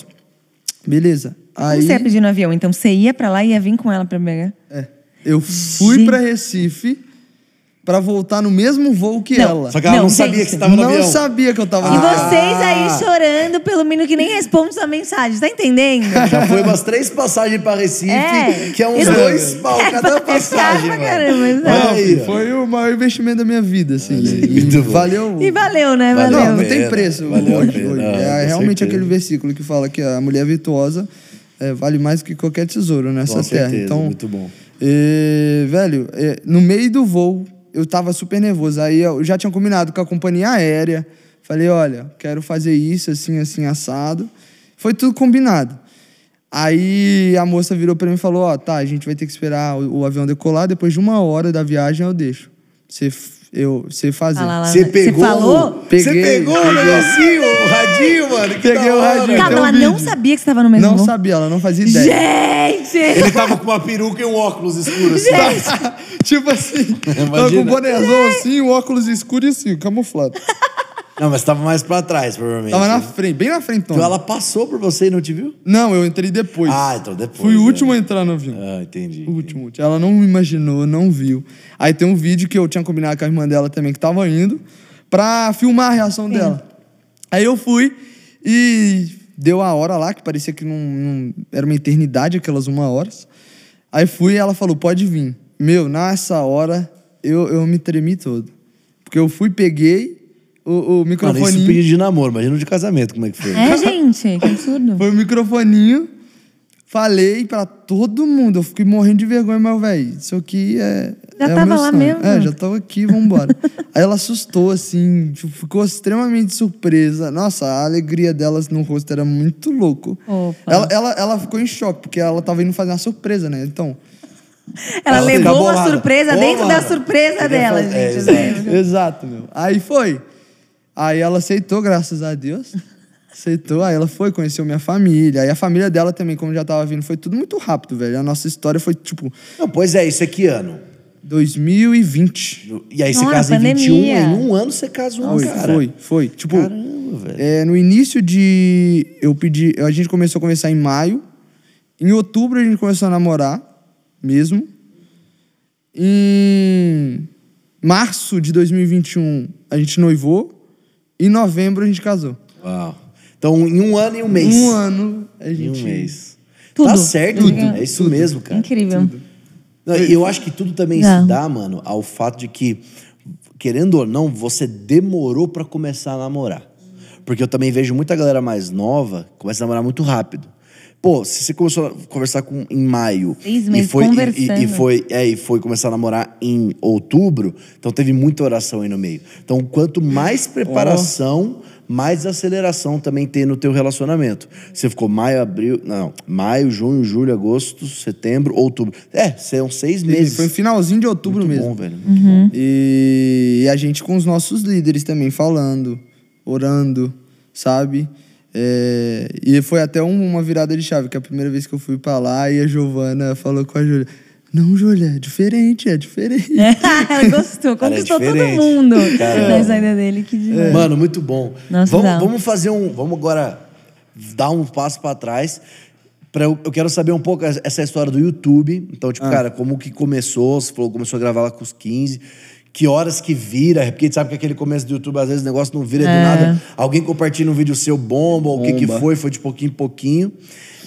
Beleza. Aí você ia pedir no avião? Então você ia pra lá e ia vir com ela pra pegar? é, eu fui Gente. pra Recife pra voltar no mesmo voo que Não. ela. Só que ela não, Não, sabia que você tava no não avião. sabia que eu tava E no avião. vocês aí chorando pelo menino que nem responde sua mensagem, tá entendendo? <laughs> Já foi umas três passagens pra Recife, É. que é uns dois pau É, cada é caro passagem, pra mano. caramba. Não, Olha aí, foi o maior investimento da minha vida, assim. E bom. valeu. E valeu, né? Valeu. Valeu. Não, não tem preço. valeu hoje, hoje. não, é realmente certeza. aquele versículo que fala que a mulher virtuosa é, vale mais que qualquer tesouro nessa Com terra. certeza, então, muito bom. é, velho, é, no meio do voo, eu tava super nervoso. Aí eu já tinha combinado com a companhia aérea. Falei, olha, quero fazer isso, assim, assim, assado. Foi tudo combinado. Aí a moça virou pra mim e falou: Ó, tá, a gente vai ter que esperar o, o avião decolar. Depois de uma hora da viagem eu deixo. Você, eu, você fazer. Ah lá, lá. Você pegou. falou? Você Peguei, pegou o peguei. negocinho, o radinho, mano. Que Peguei da o hora. radinho. Ela não sabia que você tava no mesmo Não sabia, ela não fazia ideia. Gente! Ele tava com uma peruca e um óculos escuro assim. <laughs> tipo assim, <laughs> tava com Imagina. um bonézão assim, um óculos escuro e assim, camuflado. Não, mas tava mais pra trás, provavelmente. Tava na frente, bem na frente, Então ela passou por você e não te viu? Não, eu entrei depois. Ah, então depois. Fui o é. último a entrar no avião. Ah, entendi. O último, último. Ela não imaginou, não viu. Aí tem um vídeo que eu tinha combinado com a irmã dela também, que tava indo, pra filmar a reação dela. Aí eu fui e deu a hora lá, que parecia que não, não- era uma eternidade, aquelas uma horas. Aí fui e ela falou, pode vir. Meu, nessa hora, eu, eu me tremi todo. Porque eu fui, peguei o, o Mano, microfone. isso pedido de namoro, imagina de casamento, como é que foi. É, gente, que absurdo. Foi o microfoninho, falei pra todo mundo. Eu fiquei morrendo de vergonha, mas, velho, isso aqui é. Já é tava meu lá sonho. mesmo? É, já tava aqui, vambora. <laughs> Aí ela assustou, assim, tipo, ficou extremamente surpresa. Nossa, a alegria delas no rosto era muito louco. Opa. Ela, ela, ela ficou em choque, porque ela tava indo fazer uma surpresa, né? Então. Ela Ela levou bolada. surpresa Pô, dentro da mano. surpresa Queria dela, fazer- é, gente. exato. Exato, meu. Aí foi. Aí ela aceitou, graças a Deus. Aceitou, aí ela foi, conheceu minha família. Aí a família dela também, como já tava vindo, foi tudo muito rápido, velho. A nossa história foi tipo Não, pois é, isso é que ano? 2020. E aí você Nossa, casa em 21, pandemia. em um ano você casou, Foi, cara. foi, foi. Tipo, Caramba, velho. é, no início de. Eu pedi. A gente começou a conversar em maio. Em outubro a gente começou a namorar, mesmo. Em março de 2021 a gente noivou. Em novembro a gente casou. Uau. Então, em um ano e um mês. Um ano a Em gente. um mês. Tudo. Tá certo, Tudo. é isso mesmo, cara. Incrível. Não, e eu acho que tudo também É. se dá, mano, ao fato de que, querendo ou não, você demorou pra começar a namorar. Porque eu também vejo muita galera mais nova começa a namorar muito rápido. Pô, se você começou a conversar com em maio Seis e meses foi, e- e, conversando. e foi é, e foi começar a namorar em outubro, então teve muita oração aí no meio. Então, quanto mais preparação, mais aceleração também tem no teu relacionamento. Você ficou maio, abril, não, maio, junho, julho, agosto, setembro, outubro. É, são seis E meses. Foi finalzinho de outubro Muito mesmo. bom, velho. E, e a gente com os nossos líderes também falando, orando, sabe? É, e foi até um- uma virada de chave, que a primeira vez que eu fui pra lá e a Giovana falou com a Júlia: Não, Júlia, é diferente, é diferente. <laughs> Gostou, Cara, é conquistou todo diferente. mundo Cara, na saída dele. Que demais. Mano, muito bom. Nossa, vamos, vamos fazer um. Vamos agora dar um passo pra trás. Pra eu, eu quero saber um pouco essa- essa história do YouTube. Então, tipo, cara, como que começou? Você falou que começou a gravar lá com os 15. Que horas que vira? Porque a gente sabe que aquele começo do YouTube, às vezes o negócio não vira do É. nada. Alguém compartilha um vídeo seu bomba, ou o que, que foi, foi de pouquinho em pouquinho.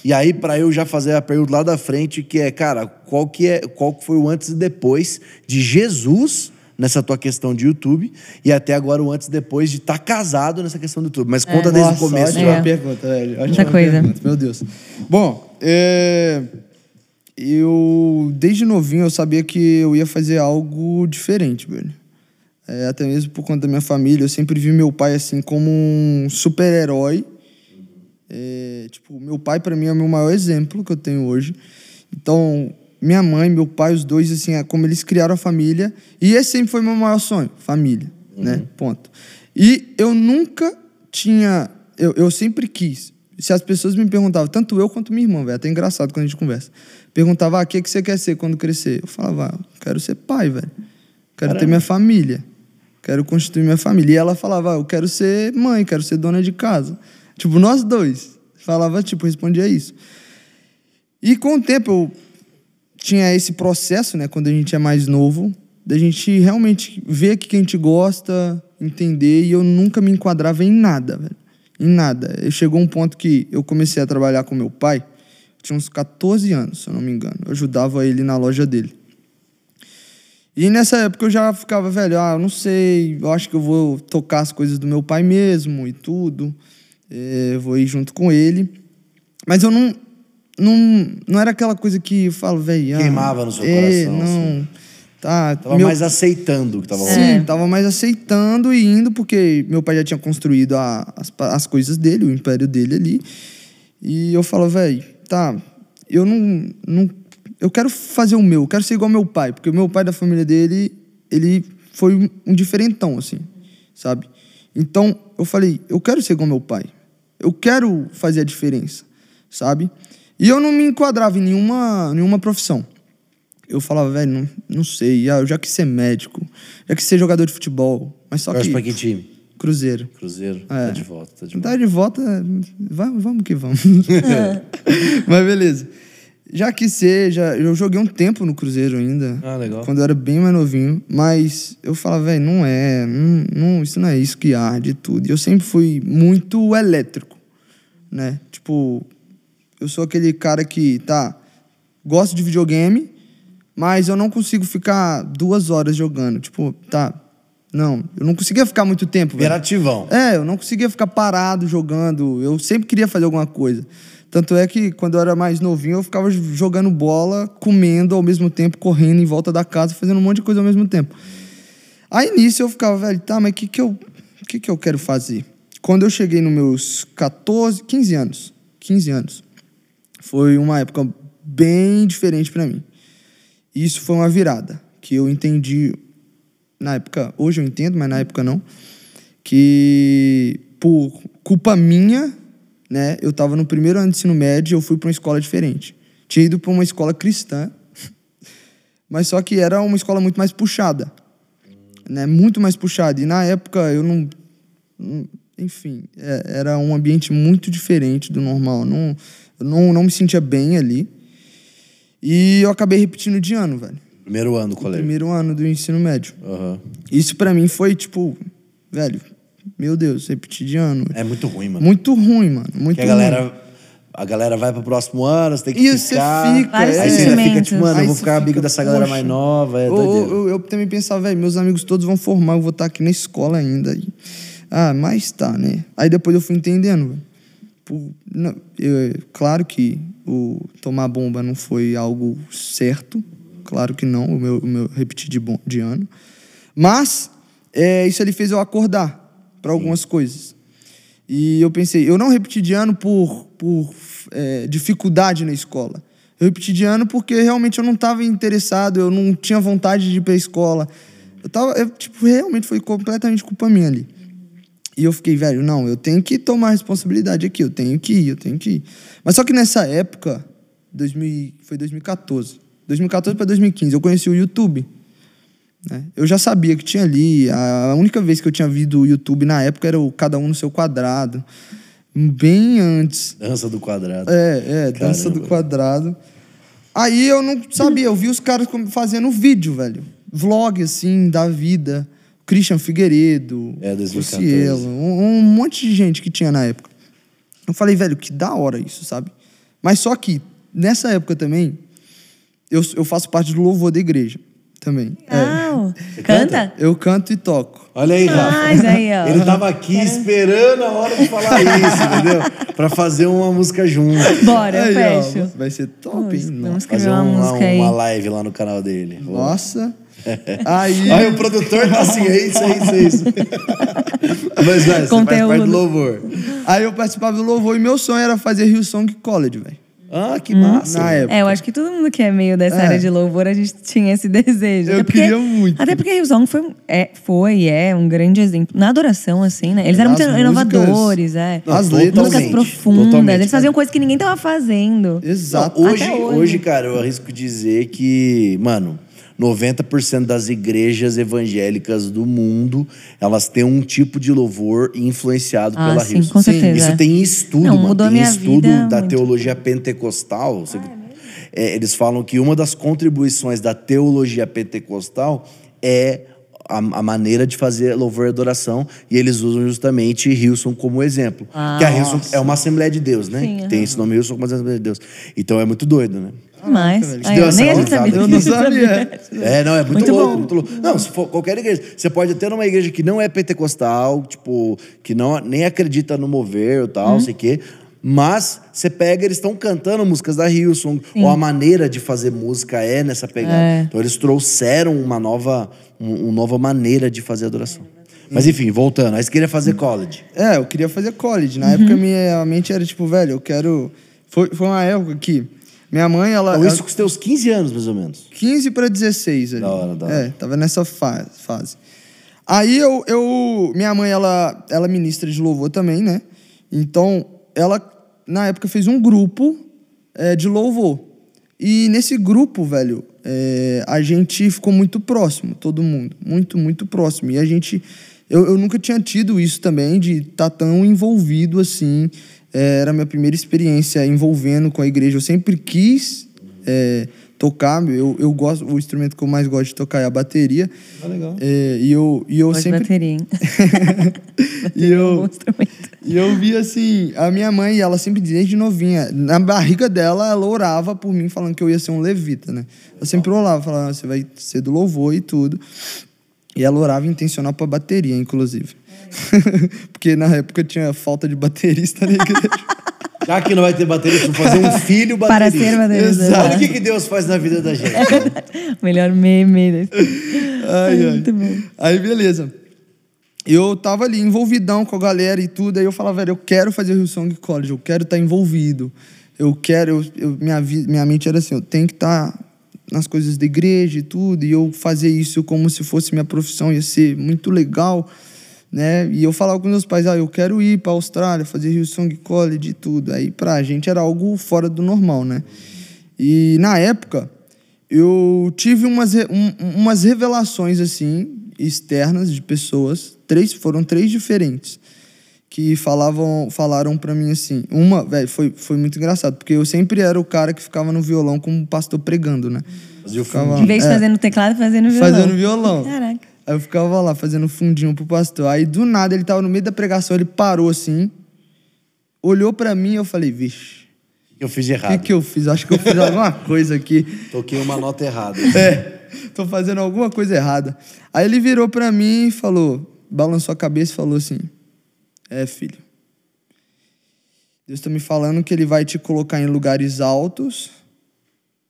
E aí, pra eu já fazer a pergunta lá da frente, que é, cara, qual que é, qual que foi o antes e depois de Jesus nessa tua questão de YouTube e até agora o antes e depois de estar casado nessa questão do YouTube. Mas conta desde Nossa, o começo. Ótima É. pergunta, velho. Ótima Muita coisa. pergunta, meu Deus. Bom, é, eu desde novinho eu sabia que eu ia fazer algo diferente, velho. É, até mesmo por conta da minha família, eu sempre vi meu pai assim como um super-herói. É, tipo, meu pai para mim é o meu maior exemplo que eu tenho hoje. Então, minha mãe, meu pai, os dois assim, é como eles criaram a família, e esse sempre foi meu maior sonho, família, né? Ponto. E eu nunca tinha, eu, eu sempre quis. Se as pessoas me perguntavam, tanto eu quanto minha irmã, velho, até engraçado quando a gente conversa. Perguntava, ah, o que, que você quer ser quando crescer? Eu falava, ah, quero ser pai, velho. Quero ter minha família. Quero constituir minha família. E ela falava, ah, eu quero ser mãe, quero ser dona de casa. Tipo, nós dois. Falava, tipo, respondia isso. E com o tempo eu tinha esse processo, né, quando a gente é mais novo, da gente realmente ver o que a gente gosta, entender, e eu nunca me enquadrava em nada, velho. Em nada. Chegou um ponto que eu comecei a trabalhar com meu pai, tinha uns 14 anos, se eu não me engano. Eu ajudava ele na loja dele. E nessa época eu já ficava, velho, ah, eu não sei, eu acho que eu vou tocar as coisas do meu pai mesmo e tudo. eh, vou ir junto com ele. Mas eu não. Não, não era aquela coisa que eu falo, velho. ah, Queimava no seu é, coração, Não. Tá. Tava meu- mais aceitando o que tava Sim, rolando. tava mais aceitando e indo, porque meu pai já tinha construído a- as, as coisas dele, o império dele ali. E eu falo, velho, tá, eu não, não. Eu quero fazer o meu, eu quero ser igual ao meu pai, porque o meu pai da família dele, ele foi um- um diferentão, assim, sabe? Então eu falei, eu quero ser igual ao meu pai, eu quero fazer a diferença, sabe? E eu não me enquadrava em nenhuma, nenhuma profissão eu falava, velho, não, não sei, ah, eu já quis ser médico, já quis ser jogador de futebol, mas só Torce que pra que time? Cruzeiro. Cruzeiro. Tá de volta, tá de volta. Tá de volta, vamos, vamos que vamos. <laughs> mas beleza. Já quis ser, já, eu joguei um tempo no Cruzeiro ainda. Ah, legal. Quando eu era bem mais novinho, mas eu falava, velho, não é, não, não, isso não é isso que arde e tudo. E eu sempre fui muito elétrico, né? Tipo, eu sou aquele cara que, tá, gosto de videogame, mas eu não consigo ficar duas horas jogando. Tipo, tá, não, eu não conseguia ficar muito tempo. Imperativão. É, eu não conseguia ficar parado jogando. Eu sempre queria fazer alguma coisa. Tanto é que quando eu era mais novinho, eu ficava jogando bola, comendo ao mesmo tempo, correndo em volta da casa, fazendo um monte de coisa ao mesmo tempo. Aí nisso eu ficava, velho, tá, mas o que, que, eu, que, que eu quero fazer? Quando eu cheguei nos meus 14, 15 anos, 15 anos, foi uma época bem diferente para mim. Isso foi uma virada, que eu entendi na época, hoje eu entendo, mas na época não, que por culpa minha, né, eu estava no primeiro ano de ensino médio e eu fui para uma escola diferente. Tinha ido para uma escola cristã, <laughs> mas só que era uma escola muito mais puxada, né, muito mais puxada. E na época eu não, não- enfim, é- era um ambiente muito diferente do normal. Não, eu não, não me sentia bem ali. E eu acabei repetindo de ano, velho. Primeiro ano do colégio. primeiro ano do ensino médio. Aham. Isso pra mim foi, tipo, velho, meu Deus, repetir de ano. É muito ruim, mano. Muito ruim, mano. Muito Porque a ruim. galera, a galera vai pro próximo ano, você tem que E você ficar. fica, Vários aí você ainda fica tipo, mano, eu Aí vou você ficar amigo fica, dessa galera poxa. mais nova. É Eu, eu, eu também pensava, velho, meus amigos todos vão formar, eu vou estar aqui na escola ainda. E, ah, mas tá, né? Aí depois eu fui entendendo, velho. Eu- claro que o tomar bomba não foi algo certo. Claro que não, o meu, o meu repetir de, bom, de ano. Mas é, isso ali fez eu acordar para algumas coisas. E eu pensei, eu não repeti de ano por, por é, dificuldade na escola. Eu repeti de ano porque realmente eu não estava interessado, eu não tinha vontade de ir para a escola. Eu tava, eu, tipo, realmente foi completamente culpa minha ali. E eu fiquei, velho, não, eu tenho que tomar responsabilidade aqui, eu tenho que ir, eu tenho que ir. Mas só que nessa época, 2000, foi 2014. 2014 para 2015, eu conheci o YouTube. né? Eu já sabia que tinha ali. A única vez que eu tinha visto o YouTube na época era o Cada Um no Seu Quadrado. Bem antes. Dança do quadrado. É, é, dança do Caramba. quadrado. Aí eu não sabia, eu vi os caras fazendo vídeo, velho. Vlog, assim, da vida. Christian Figueiredo, É, 2014. Cielo, um, um monte de gente que tinha na época. Eu falei, velho, que da hora isso, sabe? Mas só que, nessa época também, eu, eu faço parte do louvor da igreja também. É. Uau. <laughs> Você Canta? Eu canto e toco. Olha aí, Rafa. Mas aí, ó. Ele tava aqui esperando a hora de falar <laughs> isso, entendeu? Pra fazer uma música junto. Bora, eu Aí, ó, fecho. vai ser top, Vamos, hein? vamos Fazer uma um- música aí. uma live lá no canal dele. Nossa. Aí. Aí o produtor tá assim, é isso, é isso, é isso. <laughs> Mas vai, você faz parte do louvor. Aí eu participava do louvor e meu sonho era fazer Hillsong College, velho. Ah, que massa. Na época. É, eu acho que todo mundo que é meio dessa É. área de louvor, a gente tinha esse <laughs> desejo. Eu Até porque- queria muito. Até porque Hillsong foi, é, foi e é um grande exemplo. Na adoração, assim, né? Eles eram Nas muito músicas- inovadores, é. As letras- Músicas profundas. totalmente. Eles faziam coisas que ninguém tava fazendo. Exato. Não, hoje, hoje. hoje. cara, eu arrisco dizer que, mano, 90% das igrejas evangélicas do mundo, elas têm um tipo de louvor influenciado Ah, pela sim, com certeza. Isso tem estudo, Não, mano. tem estudo da muito. teologia pentecostal. Você- é, eles falam que uma das contribuições da teologia pentecostal é a, a maneira de fazer louvor e adoração, e eles usam justamente Hilson como exemplo. Ah, que a Hilson é uma Assembleia de Deus, né? Sim, tem esse nome Hilson como Assembleia de Deus. Então é muito doido, né? Mas. aí, Deu essa <laughs> nem a gente sabia. Eu não sabia. É, não, é muito, Muito louco, bom. muito louco. Não, se for qualquer igreja. Você pode ter numa igreja que não é pentecostal, tipo, que não, nem acredita no mover ou tal, Uhum. sei o quê. Mas você pega, eles estão cantando músicas da Hillsong, ou a maneira de fazer música é nessa pegada. É. Então eles trouxeram uma nova, um- uma nova maneira de fazer adoração. Mas enfim, voltando, aí você queria fazer college. É, eu queria fazer college. Uhum. Na época, minha mente era tipo, velho, eu quero. Foi, foi uma época que minha mãe, ela. Então, ela- isso com os teus 15 anos, mais ou menos. 15 para 16 ali. Da hora, da hora. É, tava nessa fa- fase. Aí eu, eu. Minha mãe, ela, ela ministra de louvor também, né? Então, ela, na época, fez um grupo é, de louvor. E nesse grupo, velho, é, a gente ficou muito próximo, todo mundo. Muito, muito próximo. E a gente. Eu, eu nunca tinha tido isso também, de estar tão envolvido assim. É, era a minha primeira experiência envolvendo com a igreja. Eu sempre quis é, tocar. Eu, eu gosto, o instrumento que eu mais gosto de tocar é a bateria. Ah, legal. É, e eu, e eu Gosto de sempre. bateria, hein? <laughs> E É um eu, e eu vi assim, a minha mãe, ela sempre desde novinha, na barriga dela, ela orava por mim, falando que eu ia ser um levita, né? Eu sempre orava, falava, você vai ser do louvor e tudo. E ela orava intencional pra bateria, inclusive. <laughs> Porque na época tinha falta de baterista na igreja. <laughs> Já que não vai ter baterista, vou fazer um <laughs> filho Para baterista. ser baterista. Exato. Olha o que, que Deus faz na vida da gente. Melhor meme. Ai, ai. Muito bom. Aí, beleza. Eu tava ali envolvidão com a galera e tudo, aí eu falava, velho, eu quero fazer o Hillsong College, eu quero estar envolvido. Eu quero, eu, eu- minha, vi- minha mente era assim, eu tenho que estar nas coisas da igreja e tudo, e eu fazer isso como se fosse minha profissão, ia ser muito legal, né? E eu falava com meus pais, ah, eu quero ir para Austrália, fazer Hillsong College e tudo. Aí pra gente era algo fora do normal, né? E na época, eu tive umas, um- umas revelações assim externas de pessoas, três foram três diferentes, que falavam, falaram pra mim assim. Uma, velho, foi, foi muito engraçado, porque eu sempre era o cara que ficava no violão como pastor pregando, né? Fazia o Ficava- Em vez de é. fazendo teclado, fazendo violão. Fazendo violão. Caraca. Aí eu ficava lá fazendo fundinho pro pastor. Aí do nada ele tava no meio da pregação, ele parou assim, olhou pra mim e eu falei, vixe, eu fiz de o que, errado? que eu fiz? Acho que eu fiz alguma <laughs> coisa aqui. Toquei uma nota errada. É, tô fazendo alguma coisa errada. Aí ele virou pra mim e falou, balançou a cabeça e falou assim: É, filho. Deus tá me falando que ele vai te colocar em lugares altos,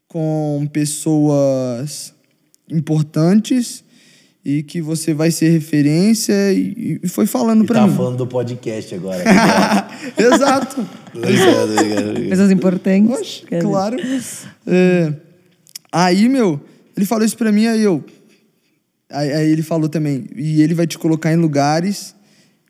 com pessoas importantes e que você vai ser referência e, e foi falando E pra tá mim. falando do podcast agora. <laughs> Exato. Obrigado. Pessoas importantes. Oxe, claro. É, aí, meu, ele falou isso pra mim, aí eu. Aí, aí ele falou também, e ele vai te colocar em lugares.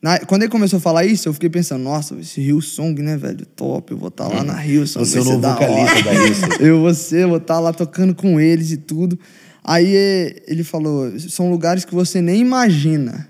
Na- quando ele começou a falar isso, eu fiquei pensando, nossa, esse Rio Song, né, velho? Top, eu vou estar lá na Rio Song. Você é o novo da vocalista da Rio Eu vou ser, vou estar lá tocando com eles e tudo. Aí eh, ele falou, são lugares que você nem imagina.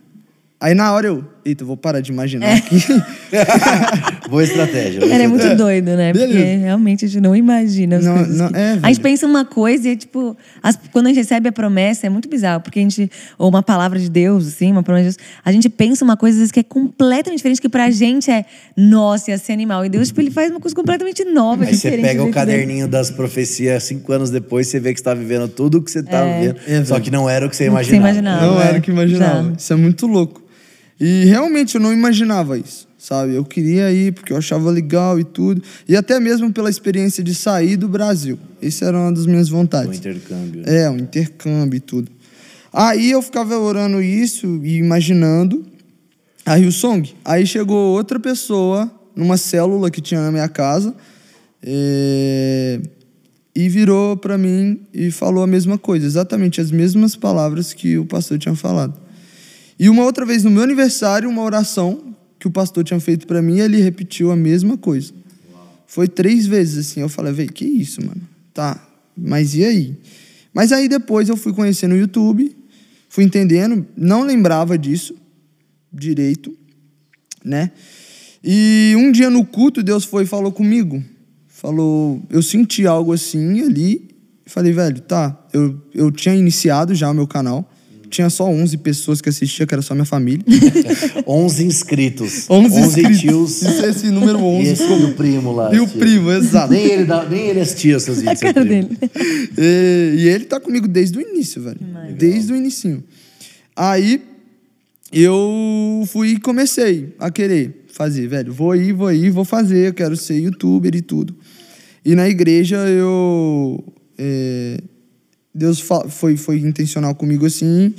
Aí na hora eu, eita, eu vou parar de imaginar É. aqui. <laughs> Boa estratégia. boa Era estratégia. muito doido, né? Porque Beleza. realmente a gente não imagina as Não, coisas. não, que- é, a gente pensa uma coisa e, tipo, as- quando a gente recebe a promessa, é muito bizarro, porque a gente, ou uma palavra de Deus, assim, uma promessa de Deus, a gente pensa uma coisa, às vezes, que é completamente diferente, que pra gente é, nossa, ia ser animal. E Deus, tipo, ele faz uma coisa completamente nova, Aí você pega o dele. caderninho das profecias cinco anos depois, você vê que você tá vivendo tudo o que você tá vivendo. É, só que não era o que você que você imaginava. imaginava. Não é. era o que imaginava. Já. Isso é muito louco. E realmente eu não imaginava isso, sabe? Eu queria ir porque eu achava legal e tudo. E até mesmo pela experiência de sair do Brasil. Essa era uma das minhas O vontades. intercâmbio. É, um intercâmbio e tudo. Aí eu ficava orando isso e imaginando a Rio Song. Aí chegou outra pessoa numa célula que tinha na minha casa é, e virou para mim e falou a mesma coisa, exatamente as mesmas palavras que o pastor tinha falado. E uma outra vez no meu aniversário, uma oração que o pastor tinha feito para mim, ele repetiu a mesma coisa. Foi três vezes assim. Eu falei, véi, que isso, mano? Tá, mas e aí? Mas aí depois eu fui conhecendo o YouTube, fui entendendo, não lembrava disso direito, né? E um dia no culto, Deus foi e falou comigo. Falou, eu senti algo assim ali. Falei, velho, tá. Eu, eu tinha iniciado já o meu canal. Tinha só 11 pessoas que assistiam, que era só minha família. <laughs> 11 inscritos. 11 11 inscritos. tios. Isso é esse número 11. E, esse, e o primo lá. E o assistia. primo, exato. Nem ele, dá- nem ele assistia A vídeos. seu cara dele. <laughs> E, e ele tá comigo desde o início, velho. Desde o inicinho. Aí eu fui e comecei a querer fazer, velho. Vou ir, vou ir, vou fazer. Eu quero ser youtuber e tudo. E na igreja eu. é, Deus foi, foi intencional comigo assim.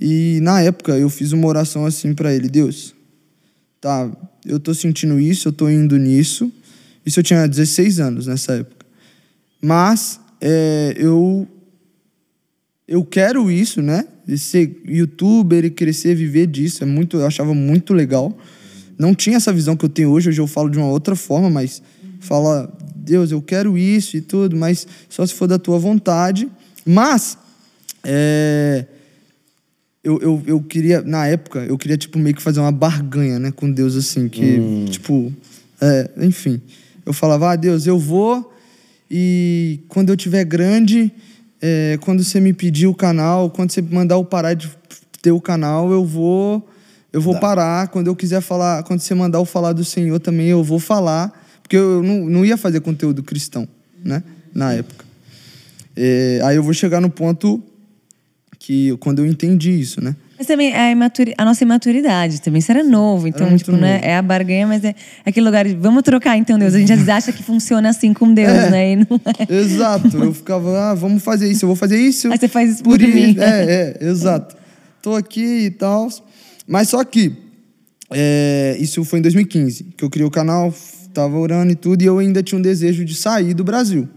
E na época eu fiz uma oração assim pra ele: Deus, tá, eu tô sentindo isso, eu tô indo nisso. Isso eu tinha 16 anos nessa época. Mas é, eu eu quero isso, né? Ser youtuber e crescer, viver disso, é muito, eu achava muito legal. Não tinha essa visão que eu tenho hoje, hoje eu falo de uma outra forma, mas fala, Deus, eu quero isso e tudo, mas só se for da tua vontade. Mas é, eu, eu, eu queria, na época, eu queria, tipo, meio que fazer uma barganha, né, com Deus, assim, que, tipo, é, enfim. Eu falava, ah, Deus, eu vou e quando eu tiver grande, é, quando você me pedir o canal, quando você mandar eu parar de ter o canal, eu vou, eu vou parar. Quando eu quiser falar, quando você mandar eu falar do Senhor também, eu vou falar, porque eu não, não ia fazer conteúdo cristão, né, na época. É, aí eu vou chegar no ponto que quando eu entendi isso, né? Mas também é a, imaturi- a nossa imaturidade também. Você era novo, então, muito tipo, não é, novo. é a barganha, mas é, aquele lugar de vamos trocar então, Deus. A gente às vezes acha que funciona assim com Deus, É. né? E não é. <laughs> Exato. Eu ficava, ah, vamos fazer isso, eu vou fazer isso. Aí você faz isso por mim. isso. É, é, exato. Tô aqui e tal. Mas só que, é, isso foi em 2015, que eu criei o canal, tava orando e tudo, e eu ainda tinha um desejo de sair do Brasil.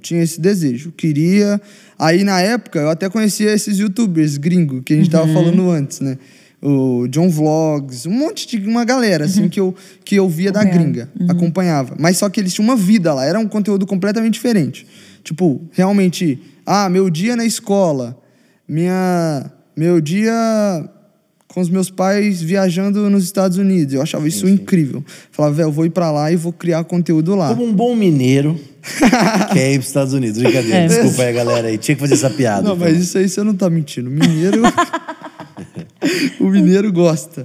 Tinha esse desejo. Queria. Aí, na época, eu até conhecia esses youtubers gringos que a gente tava falando antes, né? O John Vlogs, um monte de uma galera, assim, que, eu, que eu via da gringa, acompanhava. Mas só que eles tinham uma vida lá, era um conteúdo completamente diferente. Tipo, realmente, ah, meu dia na escola, minha, meu dia com os meus pais viajando nos Estados Unidos. Eu achava isso incrível. Falava, velho, eu vou ir pra lá e vou criar conteúdo lá. Como um bom mineiro <laughs> quer ir pros Estados Unidos. Brincadeira. É. Desculpa aí, galera. Aí. Tinha que fazer essa piada. Não, mas isso aí você não tá mentindo. Mineiro. <laughs> o mineiro gosta.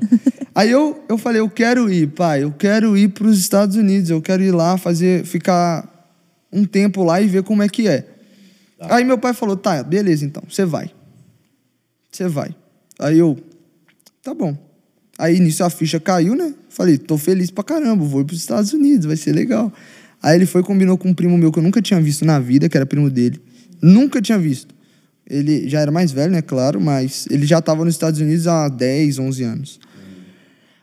Aí eu, eu falei, eu quero ir, pai, eu quero ir para os Estados Unidos, eu quero ir lá fazer, ficar um tempo lá e ver como é que é. Aí meu pai falou, tá, beleza então, você vai. Você vai. Aí eu, tá bom. Aí nisso a ficha caiu, né? Falei, tô feliz pra caramba, vou pros Estados Unidos, vai ser legal. Aí ele foi combinou com um primo meu que eu nunca tinha visto na vida, que era primo dele. Nunca tinha visto. Ele já era mais velho, né, claro, mas ele já estava nos Estados Unidos há 10, 11 anos.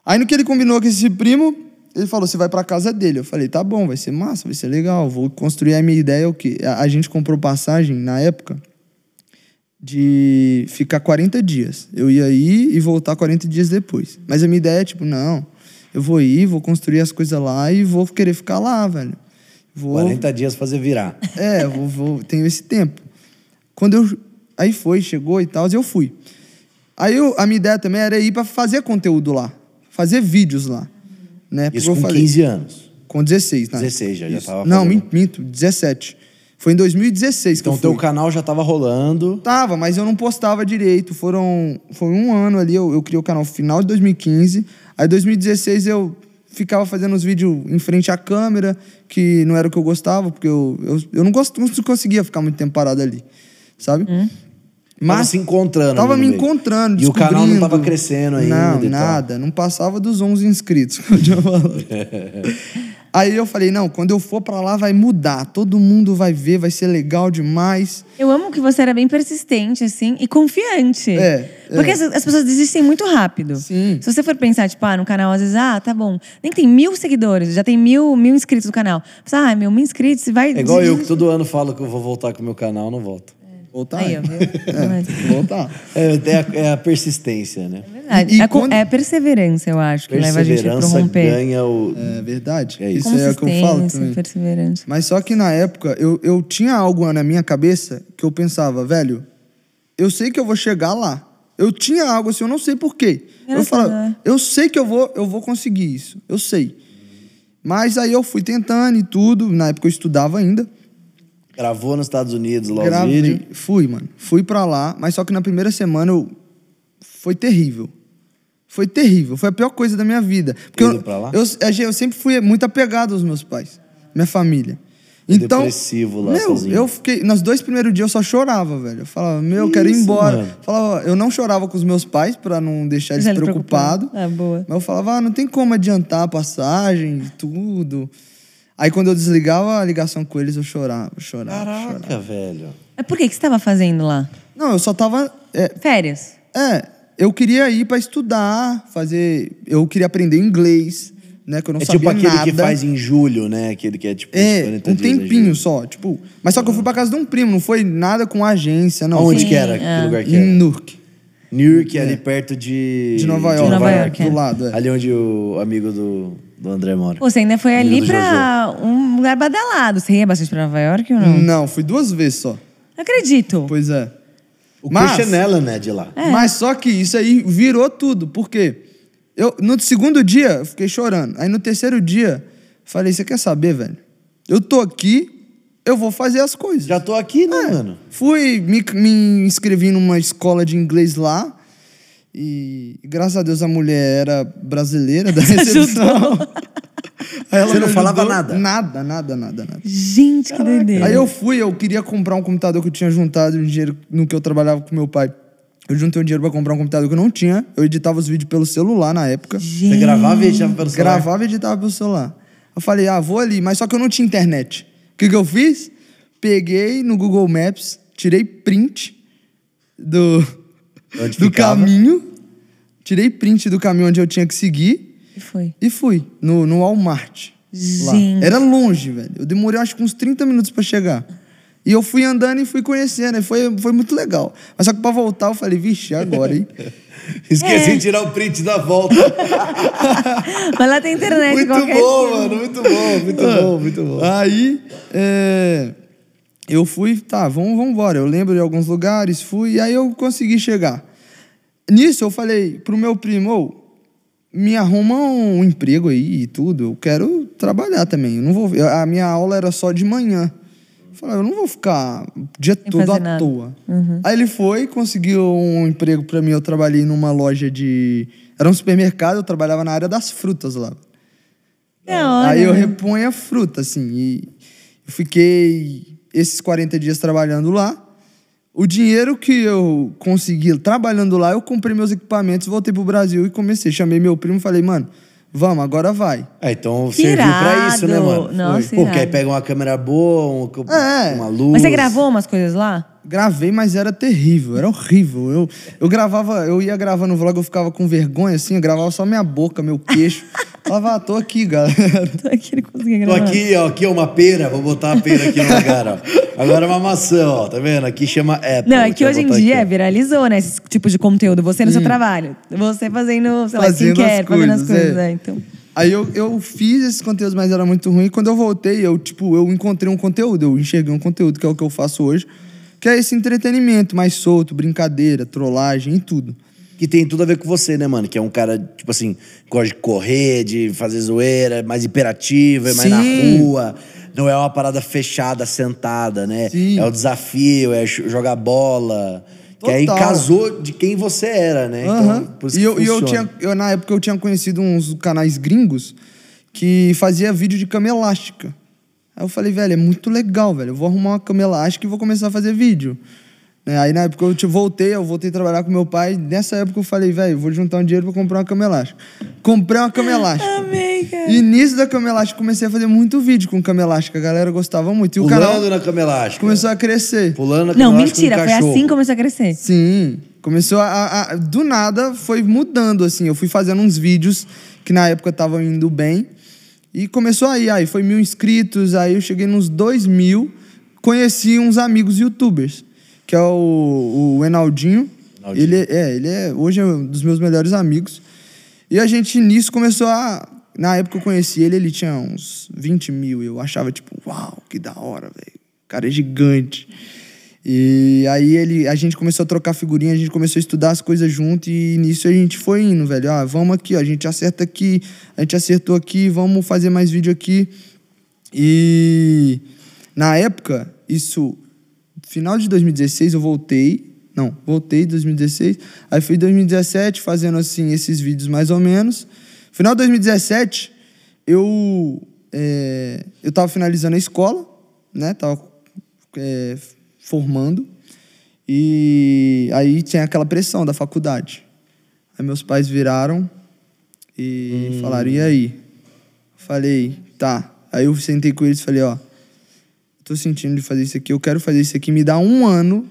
Aí no que ele combinou com esse primo, ele falou: "Você vai para casa dele". Eu falei: "Tá bom, vai ser massa, vai ser legal, vou construir a minha ideia o quê? A, a gente comprou passagem na época de ficar 40 dias. Eu ia ir e voltar 40 dias depois. Mas a minha ideia é tipo, não, eu vou ir, vou construir as coisas lá e vou querer ficar lá, velho. Vou 40 dias fazer virar. é, vou, vou, tenho esse tempo. Quando eu. Aí foi, chegou e tal, e eu fui. Aí eu, a minha ideia também era ir para fazer conteúdo lá, fazer vídeos lá. Né? Porque Isso eu com falei- 15 anos. Com 16, né? 16 já, já tava Não, minto, minto, 17. Foi em 2016 Então que o teu eu fui. canal já tava rolando. Tava, mas eu não postava direito. Foram, foi um ano ali, eu, eu criei o canal final de 2015. Aí 2016 eu ficava fazendo os vídeos em frente à câmera, que não era o que eu gostava, porque eu, eu, eu não, gosto, não conseguia ficar muito tempo parado ali, sabe? Tava se encontrando. Tava me encontrando, E o canal não tava crescendo ainda. Não, tal. nada. Não passava dos 11 inscritos, <laughs> <laughs> Aí eu falei, não, quando eu for pra lá vai mudar. Todo mundo vai ver, vai ser legal demais. Eu amo que você era bem persistente, assim, e confiante. É, Porque é. as, as pessoas desistem muito rápido. Sim. Se você for pensar, tipo, ah, no canal, às vezes, ah, tá bom. Nem que tem mil seguidores, já tem mil, mil inscritos no canal. Você, ah, mil, mil inscritos, vai. É igual eu, que todo ano falo que eu vou voltar com o meu canal, não volto. Voltar. Aí, viu? Mas- Voltar. É, é a, é a persistência, né? Verdade. E- e é, quando- é perseverança, eu acho, que leva a gente Perseverança romper. ganha o. É verdade. É isso. isso é o que eu falo também. perseverança. Mas só que na época eu, eu tinha algo na minha cabeça que eu pensava, velho, eu sei que eu vou chegar lá. Eu tinha algo assim, eu não sei por quê. Eu falava, né? eu sei que eu vou, eu vou conseguir isso. Eu sei. Mas aí eu fui tentando e tudo. Na época eu estudava ainda. Gravou nos Estados Unidos lá os Gravei. vídeos. Fui, mano. Fui pra lá, mas só que na primeira semana eu... foi terrível. Foi terrível. Foi a pior coisa da minha vida. Porque Indo eu, pra lá? eu, eu sempre fui muito apegado aos meus pais, minha família. Então, Depressivo lá meu, sozinho. eu fiquei. Nos dois primeiros dias eu só chorava, velho. Eu falava, meu, eu quero ir embora. mano? Falava, eu não chorava com os meus pais pra não deixar eles ele preocupados. preocupado. Ah, boa. Mas eu falava, ah, não tem como adiantar a passagem e tudo. Aí quando eu desligava a ligação com eles, eu chorava, chorava, chorava. Caraca, velho. Mas por que, que você estava fazendo lá? Não, eu só tava. É, Férias? é, eu queria ir pra estudar, fazer. Eu queria aprender inglês, né? Que eu não É sabia tipo aquele nada. que faz em julho, né? Aquele que é tipo. É, 40 um em tempinho só, tipo. Mas só que eu fui pra casa de um primo, não foi nada com agência, não. Onde Foi que era? Sim, Que é. lugar que Em era? Newark. Newark, ali perto de. De Nova York. De Nova York, é. do lado, é. Ali onde o amigo do, do André mora. Você ainda foi ali do pra um lugar badalado. Você ia bastante pra Nova York ou não? Não, fui duas vezes só. Não acredito. Pois é. O Mas- Christian Allen é de lá. Mas só que isso aí virou tudo. Por quê? Eu, no segundo dia, eu fiquei chorando. Aí no terceiro dia, falei: Você quer saber, velho? Eu tô aqui, eu vou fazer as coisas. Já tô aqui, né, É. mano? Fui, me, me inscrevi numa escola de inglês lá. E graças a Deus a mulher era brasileira da <laughs> recepção. <laughs> Aí ela Você não me falava nada? Nada, nada, nada, nada. Gente, que doideira. Aí eu fui, eu queria comprar um computador que eu tinha juntado um dinheiro no que eu trabalhava com meu pai. Eu juntei um dinheiro pra comprar um computador que eu não tinha. Eu editava os vídeos pelo celular na época. Você gravava e editava pelo celular? Gravava e editava pelo celular. Eu falei, ah, vou ali, mas só que eu não tinha internet. O que, que eu fiz? Peguei no Google Maps, tirei print do, Onde do ficava? caminho, tirei print do caminho onde eu tinha que seguir E foi. e fui no, no Walmart. Gente. Era longe, velho. Eu demorei acho que uns 30 minutos pra chegar. E eu fui andando e fui conhecendo, e foi, foi muito legal. Mas só que pra voltar eu falei, vixe, agora, hein? <laughs> Esqueci É. de tirar o print da volta. <laughs> Mas lá tem internet muito bom, dia. mano. Muito bom, muito bom, muito bom. Aí, é, eu fui, tá, vamos, vamos embora. Eu lembro de alguns lugares, fui, e aí eu consegui chegar. Nisso eu falei pro meu primo, "Ô, me arruma um emprego aí e tudo. Eu quero trabalhar também. Eu não vou. eu- a minha aula era só de manhã. Eu falei, eu não vou ficar o dia todo à nada. toa. Aí ele foi, conseguiu um emprego pra mim. Eu trabalhei numa loja de. Era um supermercado, eu trabalhava na área das frutas lá. Hora. Aí eu reponho a fruta, assim. E eu fiquei esses 40 dias trabalhando lá. O dinheiro que eu consegui trabalhando lá, eu comprei meus equipamentos, voltei pro Brasil e comecei. Chamei meu primo e falei, mano, vamos, agora vai. É, então serviu pra isso, né, mano? Nossa, Pô, porque aí pega uma câmera boa, um- É. uma luz. Mas você gravou umas coisas lá? Gravei, mas era terrível, era horrível. Eu, eu gravava, eu ia gravando o vlog, eu ficava com vergonha, assim, eu gravava só minha boca, meu queixo. <laughs> Ah, tô aqui, galera. Tô aqui, não consegui Tô gravar. aqui, ó, aqui é uma pera, vou botar a pera aqui no <laughs> lugar, ó. Agora é uma maçã, ó, tá vendo? Aqui chama Apple. Não, é que hoje em dia aqui, viralizou, né? Esse tipo de conteúdo. Você no seu trabalho. Você fazendo, sei lá, Fazendo skincare, as fazendo as coisas, coisas. é. É. Então. Aí eu, eu fiz esses conteúdos, mas era muito ruim. Quando eu voltei, eu, tipo, eu encontrei um conteúdo, eu enxerguei um conteúdo, que é o que eu faço hoje, que é esse entretenimento mais solto, brincadeira, trollagem e tudo. Que tem tudo a ver com você, né, mano? Que é um cara, tipo assim, gosta de correr, de fazer zoeira, mais hiperativo, é mais na rua. Não é uma parada fechada, sentada, né? Sim. É o desafio, é jogar bola. Que aí Total. casou de quem você era, né? Aham. Então, por isso e que eu, eu tinha, eu, na época eu tinha conhecido uns canais gringos que fazia vídeo de cama elástica. Aí eu falei, velho, é muito legal, velho. Eu vou arrumar uma cama elástica e vou começar a fazer vídeo. Né, Aí na época eu te- voltei, eu voltei a trabalhar com meu pai. Nessa época eu falei, velho, vou juntar um dinheiro pra comprar uma cama elástica. Comprei uma cama elástica. Amei, cara. E nisso da cama elástica comecei a fazer muito vídeo com cama elástica. A galera gostava muito. E o Pulando canal na cama elástica. começou a crescer. Pulando na cama Não, mentira. um Foi assim que começou a crescer. Sim. Começou a, a- a- Do nada foi mudando, assim. Eu fui fazendo uns vídeos que na época estavam indo bem. E começou aí, aí foi mil inscritos, aí eu cheguei nos dois mil, conheci uns amigos youtubers, que é o, o Enaldinho. Enaldinho. Ele é, ele é, hoje é um dos meus melhores amigos. E a gente nisso começou a. Na época eu conheci ele, ele tinha uns 20 mil. Eu achava, tipo, uau, que da hora, velho. O cara é gigante. E aí ele, a gente começou a trocar figurinha, a gente começou a estudar as coisas junto e nisso a gente foi indo, velho. Ah, vamos aqui, ó, a gente acerta aqui, a gente acertou aqui, vamos fazer mais vídeo aqui. E na época, isso, final de 2016 eu voltei, não, voltei em 2016, aí fui em 2017 fazendo assim esses vídeos mais ou menos. Final de 2017, eu é, eu tava finalizando a escola, né? Tava é, formando. E aí tinha aquela pressão da faculdade. Aí meus pais viraram e falaram: "E aí?" Falei: "Tá". Aí eu sentei com eles e falei: "Ó, tô sentindo de fazer isso aqui, eu quero fazer isso aqui, me dá um ano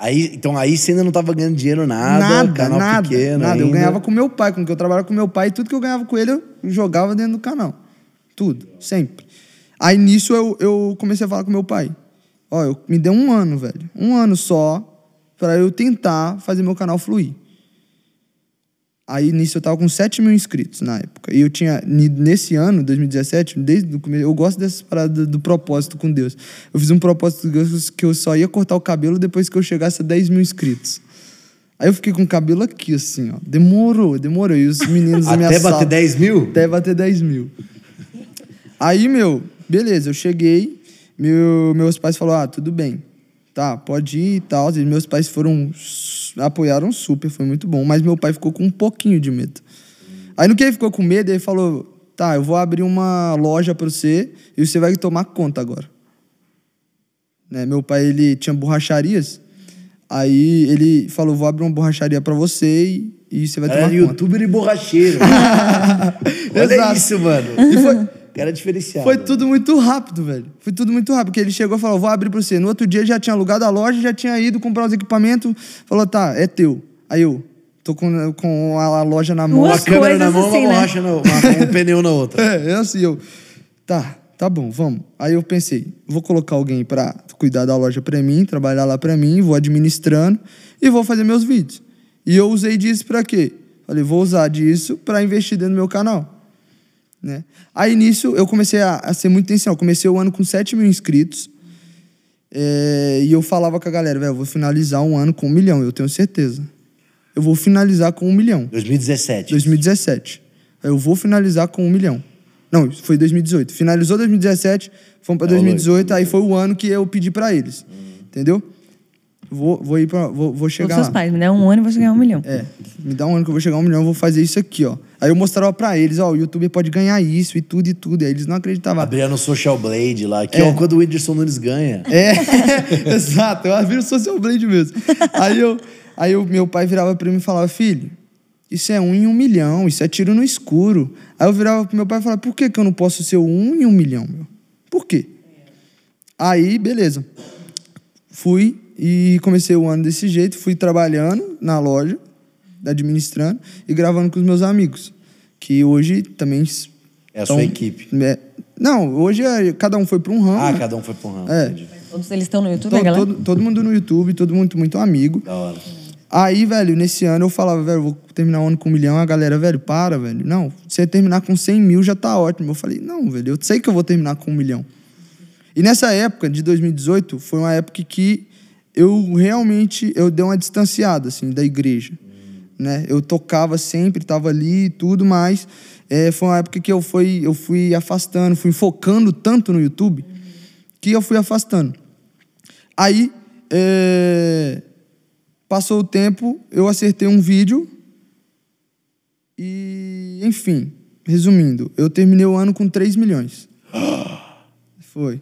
Aí, então aí você ainda não tava ganhando dinheiro nada, nada, canal nada, pequeno nada. Eu ainda. ganhava com meu pai, com que eu trabalhava com meu pai, e tudo que eu ganhava com ele eu jogava dentro do canal. Tudo, sempre. Aí nisso eu, eu comecei a falar com meu pai. Ó, eu, me deu um ano, velho. Um ano só pra eu tentar fazer meu canal fluir. Aí nisso eu tava com 7 mil inscritos na época. E eu tinha, nesse ano, 2017, desde o começo, eu gosto dessas paradas do, do propósito com Deus. Eu fiz um propósito com Deus que eu só ia cortar o cabelo depois que eu chegasse a 10 mil inscritos. Aí eu fiquei com o cabelo aqui, assim, ó. Demorou, demorou. E os meninos da minha Até bater sala- 10 mil? Até bater 10 mil. Aí, meu, beleza, eu cheguei, meu, meus pais falaram, ah, tudo bem, tá, pode ir e tal. E meus pais foram, apoiaram super, foi muito bom. Mas meu pai ficou com um pouquinho de medo. Aí no que ele ficou com medo, ele falou, tá, eu vou abrir uma loja pra você e você vai tomar conta agora. Né, meu pai, ele tinha borracharias, aí ele falou, vou abrir uma borracharia pra você e, e você vai Era tomar conta. youtuber e borracheiro. <laughs> Olha Exato. isso, mano. E foi, Cara diferenciado. Foi tudo muito rápido, velho. Foi tudo muito rápido. Porque ele chegou e falou: vou abrir pra você. No outro dia já tinha alugado a loja, já tinha ido comprar os equipamentos. Falou: tá, é teu. Aí eu, tô com, com a, a loja na mão. Uma Duas câmera na mão, assim, uma né? borracha na uma, um pneu na outra. <laughs> É, é assim, eu. Tá, tá bom, vamos. Aí eu pensei, vou colocar alguém pra cuidar da loja pra mim, trabalhar lá pra mim, vou administrando e vou fazer meus vídeos. E eu usei disso pra quê? Falei, vou usar disso pra investir dentro do meu canal. Né? Aí nisso eu comecei a, a ser muito intencional. Comecei o ano com 7 mil inscritos. É, e eu falava com a galera, velho, eu vou finalizar um ano com um milhão, eu tenho certeza. eu vou finalizar com um milhão. 2017. 2017. Eu vou finalizar com um milhão. Não, foi 2018. Finalizou 2017, fomos pra Tá, 2018, aí foi o ano que eu pedi pra eles. Entendeu? Vou, vou ir pra. Vou, vou Todos chegar seus lá. pais, me dá um ano e vou chegar a um milhão. É, me dá um ano que eu vou chegar a um milhão, eu vou fazer isso aqui, ó. Aí eu mostrava pra eles, ó, o youtuber pode ganhar isso e tudo e tudo. E aí eles não acreditavam. Abrindo o Social Blade lá, que É. é quando o Whindersson Nunes ganha. É, <laughs> exato, eu viro social blade mesmo. Aí, eu, aí eu, meu pai virava pra mim e falava, filho, isso é um em um milhão, isso é tiro no escuro. Aí eu virava pro meu pai e falava, por que, que eu não posso ser um em um milhão, meu? Por quê? Aí, beleza. Fui e comecei o ano desse jeito, fui trabalhando na loja, administrando e gravando com os meus amigos, que hoje também... É a tão- sua equipe. é- não, hoje é- cada um foi para um ramo. Ah, né? cada um foi pro ramo. É. entendi. Todos eles estão no YouTube, todo, galera? todo, todo mundo no YouTube, todo mundo muito amigo. Da hora. Aí, velho, nesse ano eu falava, velho, vou terminar o ano com um milhão. A galera, velho, para, velho. Não, se você terminar com 100 mil já tá ótimo. Eu falei, não, velho, eu sei que eu vou terminar com um milhão. E nessa época, de 2018, foi uma época que eu realmente, eu dei uma distanciada, assim, da igreja. Né? Eu tocava sempre, tava ali e tudo, mas é, foi uma época que eu fui, eu fui afastando, fui focando tanto no YouTube, que eu fui afastando. Aí, é, passou o tempo, eu acertei um vídeo e, enfim, resumindo, eu terminei o ano com 3 milhões. <gasps> Foi.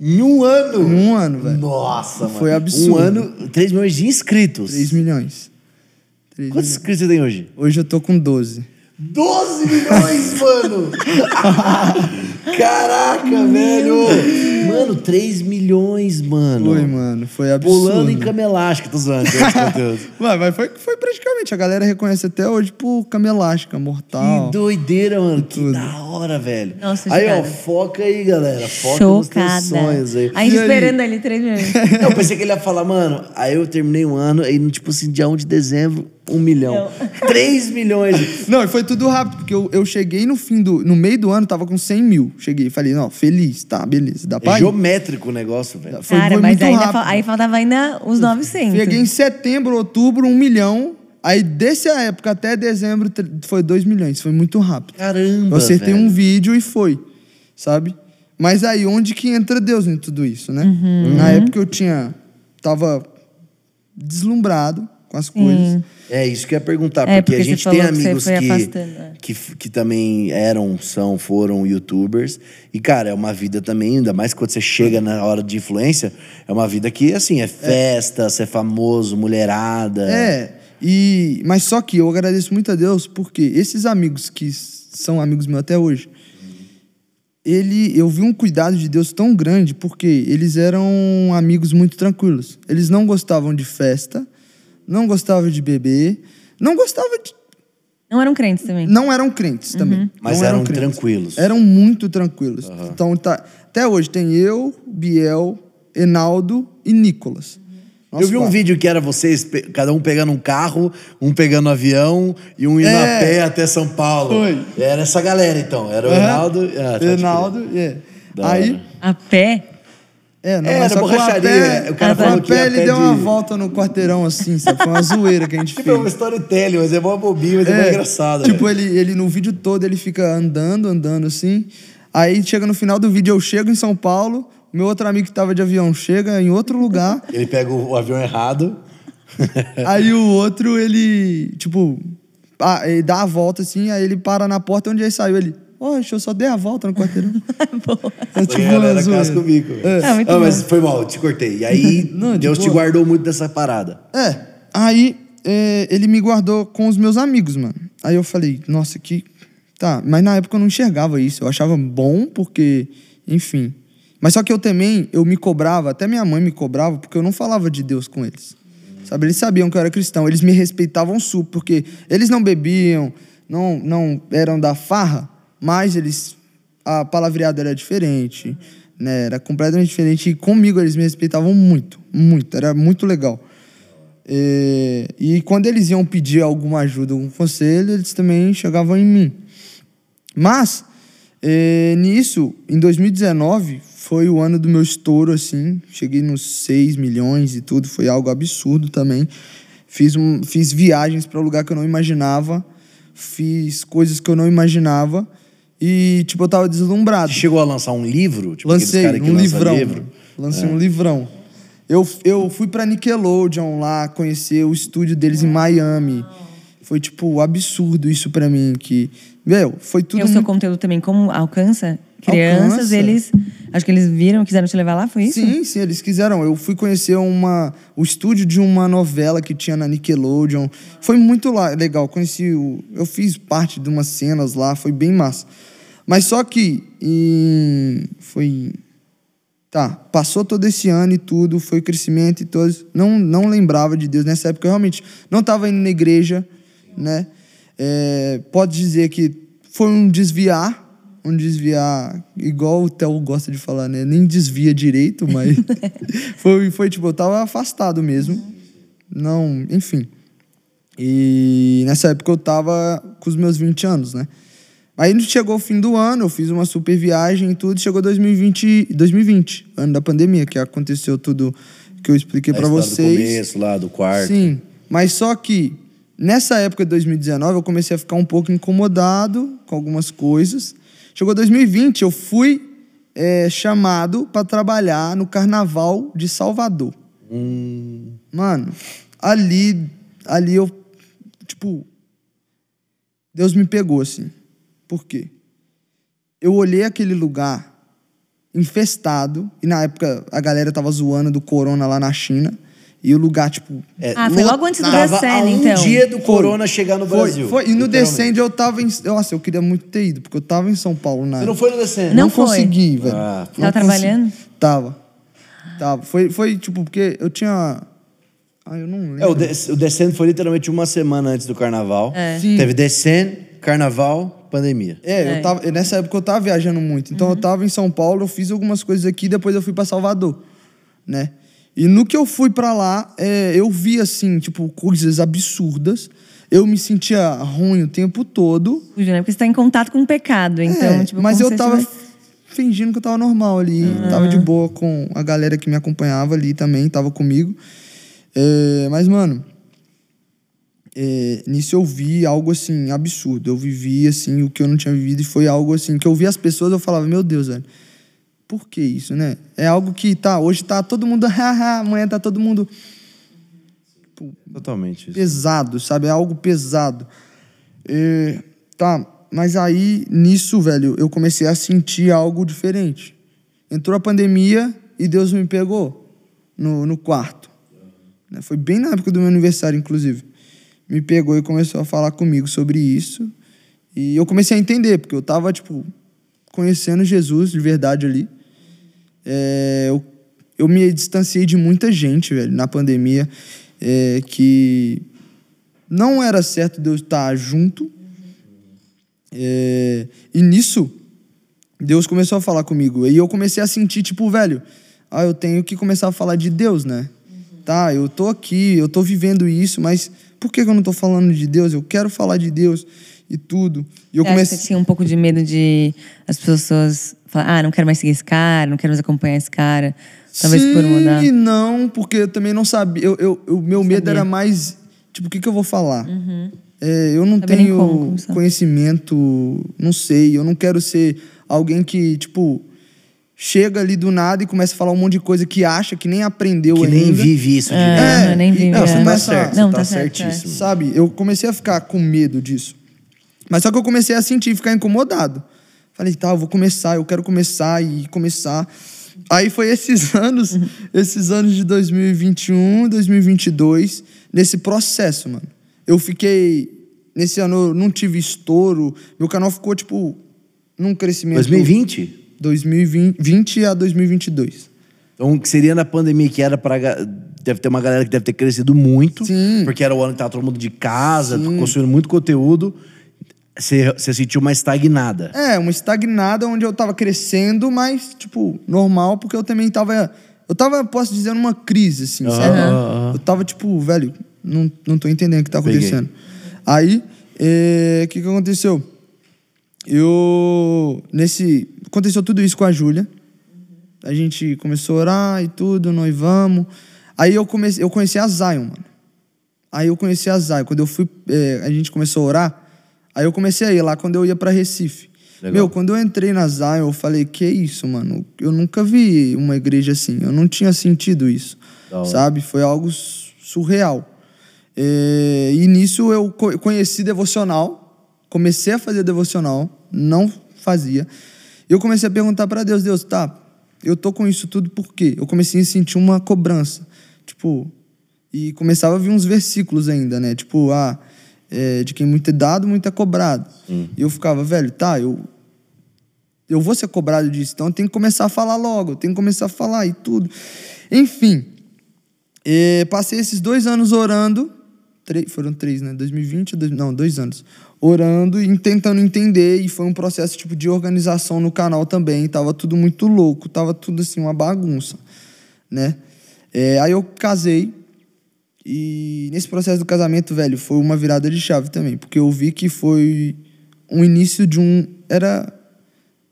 Em um ano? Em um ano, velho. Nossa, mano. Foi absurdo. Um ano, 3 milhões de inscritos. 3 milhões. 3 Quantos milhões. inscritos você tem hoje? Hoje eu tô com 12. 12 milhões, mano! <laughs> Caraca, velho! Mano, 3 milhões, mano. Foi, mano. Foi absurdo. Pulando em cama elástica, tô zoando. <laughs> Vai, mas foi, foi praticamente. A galera reconhece até hoje por cama elástica, mortal. Que doideira, mano. Que Tudo. da hora, velho. Nossa, aí, ó, chocada. foca aí, galera. Foca Chocada. nos teus sonhos aí. A gente aí? esperando ali três milhões. Eu pensei que ele ia falar, mano, aí eu terminei um ano, aí, tipo assim, dia 1 de dezembro, um milhão. 3 <laughs> milhões. Não, e foi tudo rápido, porque eu, eu cheguei no fim do. No meio do ano, tava com 100 mil. Cheguei, falei, não, feliz, tá, beleza, dá pra É ir. geométrico o negócio, velho. Foi, Cara, foi mas muito ainda rápido. fa- aí faltava ainda os 900. Cheguei em setembro, outubro, um milhão. Aí, dessa época até dezembro, foi 2 milhões. Foi muito rápido. Caramba, Eu acertei velho. um vídeo e foi, sabe? Mas aí, onde que entra Deus em tudo isso, né? Uhum. Na época eu tinha... Tava deslumbrado com as coisas. É isso que eu ia perguntar, É, porque, porque a gente tem que amigos que, afastando, é. que, que também eram, são, foram youtubers. E, cara, é uma vida também, ainda mais quando você chega na hora de influência, é uma vida que, assim, é festa, ser famoso, mulherada. É, e, mas só que eu agradeço muito a Deus porque esses amigos que são amigos meus até hoje, ele, eu vi um cuidado de Deus tão grande porque eles eram amigos muito tranquilos. Eles não gostavam de festa, não gostavam de beber, não gostavam de. Não eram crentes também. Não eram crentes também. Mas não eram crentes. tranquilos. Eram muito tranquilos. Então, tá, até hoje tem eu, Biel, Enaldo e Nicolas. eu vi um quatro. vídeo que era vocês, cada um pegando um carro, um pegando um avião e um indo É. a pé até São Paulo. Foi. Era essa galera, então. Era o Aham. Reinaldo. Ah. Enaldo, é. Da Aí. A pé? É, não, É, mas na borracharia, Apé, o cara o falou que ele pé deu de- uma volta no quarteirão assim, sabe? Foi uma zoeira que a gente <laughs> Tipo, é uma fez. storytelling, mas é mó bobinho, mas é, mó engraçado. Tipo, velho. ele, ele no vídeo todo ele fica andando, andando assim. Aí chega no final do vídeo, eu chego em São Paulo, meu outro amigo que tava de avião chega em outro lugar. <laughs> Ele pega o, o avião errado. <laughs> aí o outro, ele, tipo, ah, ele dá a volta assim, aí ele para na porta onde ele saiu. Ele, Poxa, eu só dei a volta no quarteirão. <laughs> é tipo Foi uma galera zoeira. casca o bico. Ah, muito Ah, mas bom. foi mal, te cortei. E aí, <laughs> Não, de Deus te boa. guardou muito dessa parada. É, aí é, ele me guardou com os meus amigos, mano. Aí eu falei, nossa, que. Tá, mas na época eu não enxergava isso. Eu achava bom porque, enfim. Mas só que eu também, eu me cobrava, até minha mãe me cobrava, porque eu não falava de Deus com eles. Sabe, eles sabiam que eu era cristão, eles me respeitavam super, porque eles não bebiam, não, não eram da farra, mas eles. A palavreada era diferente, né? Era completamente diferente. E comigo eles me respeitavam muito, muito. Era muito legal. É, e quando eles iam pedir alguma ajuda, algum conselho, eles também chegavam em mim. Mas, é, nisso, em 2019, foi o ano do meu estouro, assim. Cheguei nos 6 milhões e tudo, foi algo absurdo também. Fiz, um, fiz viagens para lugar que eu não imaginava. Fiz coisas que eu não imaginava. E, tipo, eu tava deslumbrado. Você chegou a lançar um livro? Tipo, Lancei cara que um livrão. livro? Lancei um livrão. Eu, eu fui pra Nickelodeon lá, conhecer o estúdio deles em Miami. Foi, tipo, absurdo isso pra mim. Que, meu, foi tudo E o seu muito conteúdo também, como alcança crianças, Alcança. eles. Acho que eles viram, quiseram te levar lá, foi isso? Sim, sim, eles quiseram. Eu fui conhecer uma, o estúdio de uma novela que tinha na Nickelodeon. Foi muito lá, legal. Conheci o, eu fiz parte de umas cenas lá, foi bem massa. Mas só que em, foi tá, passou todo esse ano e tudo, foi crescimento e todos, não não lembrava de Deus nessa época, eu realmente não estava indo na igreja, né? É, pode dizer que foi um desviar, um desviar, igual o Theo gosta de falar, né? Nem desvia direito, mas <laughs> foi, foi tipo, eu tava afastado mesmo. Não, enfim. E nessa época eu tava com os meus 20 anos, né? Aí chegou o fim do ano, eu fiz uma super viagem e tudo, chegou 2020, 2020, ano da pandemia, que aconteceu tudo que eu expliquei A pra história vocês. Do começo lá, do quarto. Sim, mas só que nessa época de 2019 eu comecei a ficar um pouco incomodado com algumas coisas. Chegou 2020, eu fui é, chamado para trabalhar no Carnaval de Salvador. Hum, Mano, ali, ali eu, tipo, Deus me pegou assim. Por quê? Eu olhei aquele lugar infestado, e na época a galera tava zoando do corona lá na China, e o lugar, tipo, é, Ah, foi logo antes do Descend, um então. dia do Foi. corona chegar no foi, Brasil. foi. E no. Descende eu tava em. Nossa, eu queria muito ter ido, porque eu tava em São Paulo na Você não foi no Descende? Não não foi? consegui, velho. Ah, Não Tava trabalhando? Tava. Tava. Foi, foi tipo, porque eu tinha. Ah, eu não lembro. É, o, Des- o Descende foi literalmente uma semana antes do carnaval. É. Sim. Teve Descende, carnaval, pandemia. É, É. Eu tava, nessa época eu tava viajando muito. Então eu tava em São Paulo, eu fiz algumas coisas aqui, depois eu fui pra Salvador, né? E no que eu fui pra lá, é, eu vi assim, tipo, coisas absurdas. Eu me sentia ruim o tempo todo. Né? Porque você tá em contato com o pecado. Então, É, tipo, mas eu tava tivesse- fingindo que eu tava normal ali. Tava de boa com a galera que me acompanhava ali também, tava comigo. É, mas, mano, é, nisso eu vi algo assim, absurdo. Eu vivi assim, o que eu não tinha vivido, e foi algo assim, que eu vi as pessoas, eu falava, meu Deus, velho. Por que isso, né? É algo que tá, hoje tá todo mundo, <laughs> haha, amanhã tá todo mundo Totalmente. isso. pesado, sabe? É algo pesado. É, tá, mas aí nisso, velho, eu comecei a sentir algo diferente. Entrou a pandemia e Deus me pegou no, no quarto. Né? Foi bem na época do meu aniversário, inclusive. Me pegou e começou a falar comigo sobre isso. E eu comecei a entender, porque eu tava, tipo, conhecendo Jesus de verdade ali. É, eu, eu me distanciei de muita gente, velho, na pandemia, é, que não era certo de eu estar junto. É, e nisso, Deus começou a falar comigo. E eu comecei a sentir, tipo, velho, ah, eu tenho que começar a falar de Deus, né? Tá, eu tô aqui, eu tô vivendo isso, mas por que eu não tô falando de Deus? Eu quero falar de Deus e tudo. E eu comecei. Você tinha um pouco de medo de as pessoas falar, ah, não quero mais seguir esse cara, não quero mais acompanhar esse cara. Talvez Sim por mudar. e não, porque eu também não sabia. Eu, eu, o meu medo Sabia. Uhum. era mais, tipo, o que, que eu vou falar? É, eu não como tenho começar. conhecimento, não sei. Eu não quero ser alguém que, tipo, chega ali do nada e começa a falar um monte de coisa que acha que nem aprendeu Que ainda. nem vive isso É, direito. É, nem e- vi. Não, você é. tá certo, Não, tá, tá certo, certíssimo. Sabe? Eu comecei a ficar com medo disso. Mas só que eu comecei a sentir, ficar incomodado. Falei, tá, eu vou começar, eu quero começar e começar. Aí foi esses <laughs> anos, esses anos de 2021, 2022, nesse processo, mano. Eu fiquei. Nesse ano eu não tive estouro. Meu canal ficou, tipo, num crescimento. 2020? 2020 a 2022. Então, que seria na pandemia, que era pra. ga- Deve ter uma galera que deve ter crescido muito. Sim. Porque era o ano que tava todo mundo de casa, consumindo muito conteúdo. Você, sentiu uma estagnada. É, uma estagnada onde eu tava crescendo, mas, tipo, normal, porque eu também tava. Eu tava, posso dizer, numa crise, assim, Aham, sabe? Eu tava, tipo, velho, não, não tô entendendo o que tá Peguei. acontecendo. Aí, é, o que que aconteceu? Eu. Nesse. Aconteceu tudo isso com a Júlia. A gente começou a orar e tudo, noivamos. Aí eu comecei, eu conheci a Zion, mano. Aí eu conheci a Zay. Quando eu fui, é, a gente começou a orar, aí eu comecei a ir lá quando eu ia pra Recife. Legal. Meu, quando eu entrei na Zion, eu falei, que isso, mano? Eu nunca vi uma igreja assim. Eu não tinha sentido isso, Da sabe? Foi algo su- surreal. É, e nisso eu co- conheci devocional, comecei a fazer devocional, não fazia. Eu comecei a perguntar para Deus, Deus, tá, eu tô com isso tudo por quê? Eu comecei a sentir uma cobrança, tipo, e começava a vir uns versículos ainda, né? Tipo, ah, é, de quem muito é dado, muito é cobrado. E eu ficava, velho, tá, eu eu vou ser cobrado disso, então eu tenho que começar a falar logo, eu tenho que começar a falar e tudo. Enfim, eh, passei esses dois anos orando, três, foram três, né? 2020, dois- não, dois anos. Orando e tentando entender, e foi um processo tipo de organização no canal também, tava tudo muito louco, tava tudo assim, uma bagunça, né? Eh, aí eu casei, e nesse processo do casamento, velho, foi uma virada de chave também, porque eu vi que foi um início de um. Era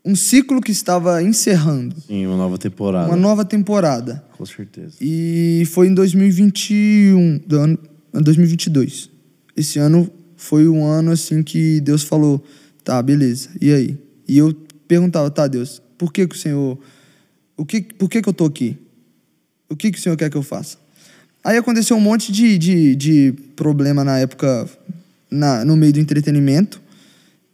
um ciclo que estava encerrando, Sim, uma nova temporada. uma nova temporada. Com certeza. E foi em 2021, do ano, 2022. Esse ano foi um ano assim que Deus falou: tá, beleza, e aí? E eu perguntava: tá, Deus, por que, que o Senhor. O que, por que, que eu tô aqui? O que, que o Senhor quer que eu faça? Aí aconteceu um monte de, de, de problema na época na, no meio do entretenimento,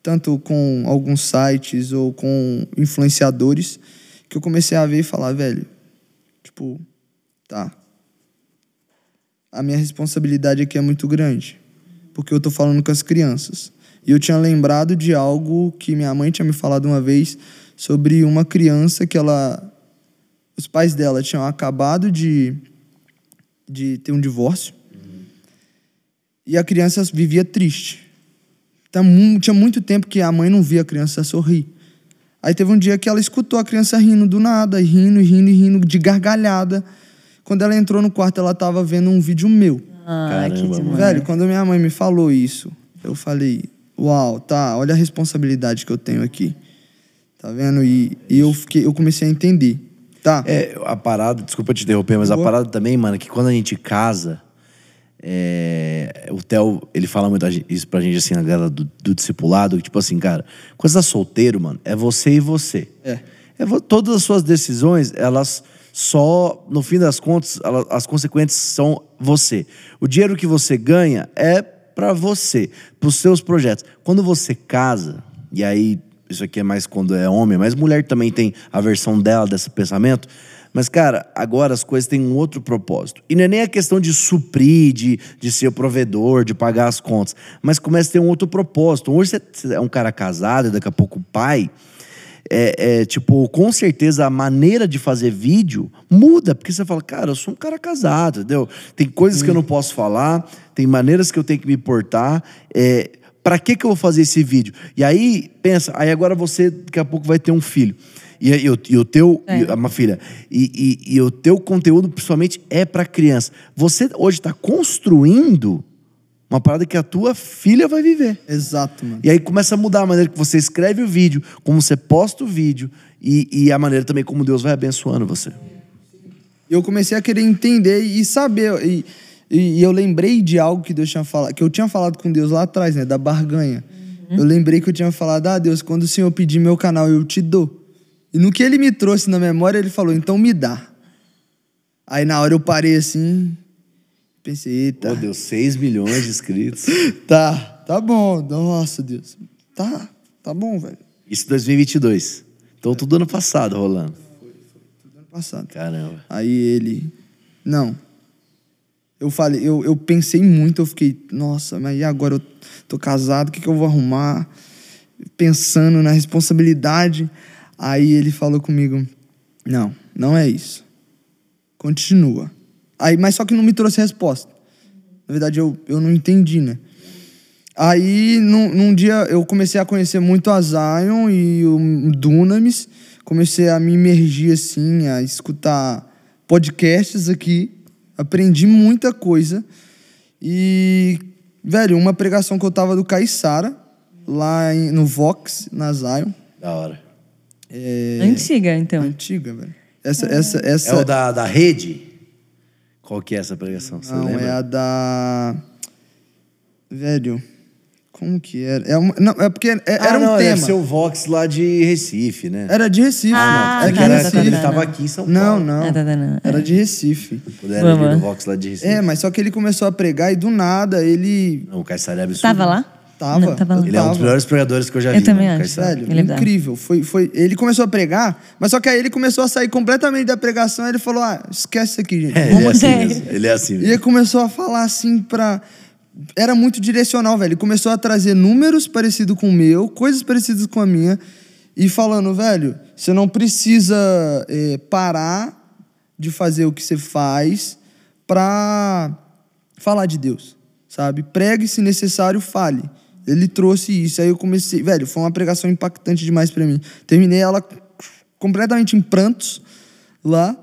tanto com alguns sites ou com influenciadores, que eu comecei a ver e falar, velho, tipo, tá. A minha responsabilidade aqui é muito grande, porque eu tô falando com as crianças. E eu tinha lembrado de algo que minha mãe tinha me falado uma vez sobre uma criança que ela os pais dela tinham acabado de de ter um divórcio. E a criança vivia triste. Mu- tinha muito tempo que a mãe não via a criança sorrir. Aí teve um dia que ela escutou a criança rindo do nada, e rindo, e rindo, e rindo, de gargalhada. Quando ela entrou no quarto, ela tava vendo um vídeo meu. Que Caramba, demais. Velho, quando minha mãe me falou isso, eu falei, uau, tá, olha a responsabilidade que eu tenho aqui. Tá vendo? E, e eu, fiquei, eu comecei a entender. Tá? É, a parada, desculpa te interromper, mas a Boa. parada também, mano, é que quando a gente casa, é, o Theo, ele fala muito a isso pra gente, assim, na galera do, do discipulado, que tipo assim, cara, quando você tá solteiro, mano, é você e você. É. É todas as suas decisões, elas só, no fim das contas, ela- as consequências são você. O dinheiro que você ganha é pra você, pros seus projetos. Quando você casa, e aí, isso aqui é mais quando é homem, mas mulher também tem a versão dela desse pensamento. Mas, cara, agora as coisas têm um outro propósito. E não é nem a questão de suprir, de, de ser o provedor, de pagar as contas. Mas começa a ter um outro propósito. Hoje você- é um cara casado, e daqui a pouco pai é, é, tipo, com certeza a maneira de fazer vídeo muda, porque você fala, cara, eu sou um cara casado, entendeu? Tem coisas que eu não posso falar, tem maneiras que eu tenho que me portar. É, para que que eu vou fazer esse vídeo? E aí, pensa, aí agora você daqui a pouco vai ter um filho. E, e o- e o teu, É. e- uma filha, e, e- e o teu conteúdo principalmente é para criança. Você hoje está construindo uma parada que a tua filha vai viver. Exato, mano. E aí começa a mudar a maneira que você escreve o vídeo, como você posta o vídeo e, e a maneira também como Deus vai abençoando você. eu comecei a querer entender e saber. E, e, e eu lembrei de algo que Deus tinha falado, que eu tinha falado com Deus lá atrás, né? Da barganha. Eu lembrei que eu tinha falado, ah, Deus, quando o Senhor pedir meu canal, eu te dou. E no que ele me trouxe na memória, ele falou, então me dá. Aí na hora eu parei assim, pensei, eita. Pô, deu 6 milhões de inscritos. <laughs> Tá, tá bom. Nossa, Deus. Tá, tá bom, velho. Isso em 2022. Então tudo ano passado rolando. Ano passado. Caramba. Aí ele, não. Eu falei, eu, eu pensei muito, eu fiquei, nossa, mas e agora eu tô casado, o que, que eu vou arrumar? Pensando na responsabilidade. Aí ele falou comigo, não, não é isso. Continua. Aí, mas só que não me trouxe resposta. Na verdade, eu, eu não entendi, né? Aí, num, num dia, eu comecei a conhecer muito a Zion e o Dunamis. Comecei a me imergir, assim, a escutar podcasts aqui. Aprendi muita coisa. E, velho, uma pregação que eu tava do Caissara, lá em- no Vox, na Zion. Da hora. É, Antiga, então. Antiga, velho. Essa, essa, essa... É o da, da rede? Qual que é essa pregação? Você Não, lembra? é a da... Velho, como que era? É, uma- não, é porque é- Ah, era um não, tema. ser o Vox lá de Recife, né? Era de Recife. Ah, era É de que era, tá, tá, ele tá, tava não. aqui em São Não, Paulo. não. Ah, tá, tá, não. Era de Recife. Quando era Vamos. vir o Vox lá de Recife. É, mas só que ele começou a pregar e do nada ele Não, o Caissara é absurdo. Tava lá? tava. Não, tava lá. Ele é um dos melhores pregadores que eu já vi. Eu também mano, acho. Velho, Ele é incrível. Foi, foi, ele começou a pregar, mas só que aí ele começou a sair completamente da pregação. Ele falou: Ah, esquece isso aqui, gente. É, ele é assim mesmo. Ele é assim E mesmo. ele começou a falar assim pra. Era muito direcional, velho. Ele começou a trazer números parecidos com o meu, coisas parecidas com a minha, e falando, velho, você não precisa é, parar de fazer o que você faz pra falar de Deus, sabe? Pregue, se necessário, fale. Ele trouxe isso. Aí eu comecei, velho, foi uma pregação impactante demais pra mim. Terminei ela completamente em prantos lá.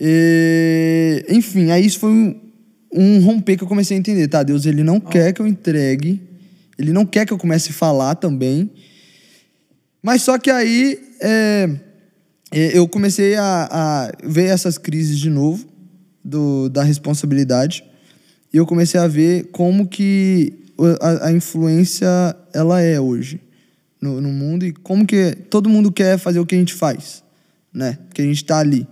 E, enfim, aí isso foi um, um romper que eu comecei a entender, tá? Deus, ele não quer que eu entregue, ele não quer que eu comece a falar também. Mas só que aí é, é, eu comecei a, a ver essas crises de novo do, da responsabilidade e eu comecei a ver como que a, a influência ela é hoje no, no mundo e como que todo mundo quer fazer o que a gente faz, né? Que a gente tá ali.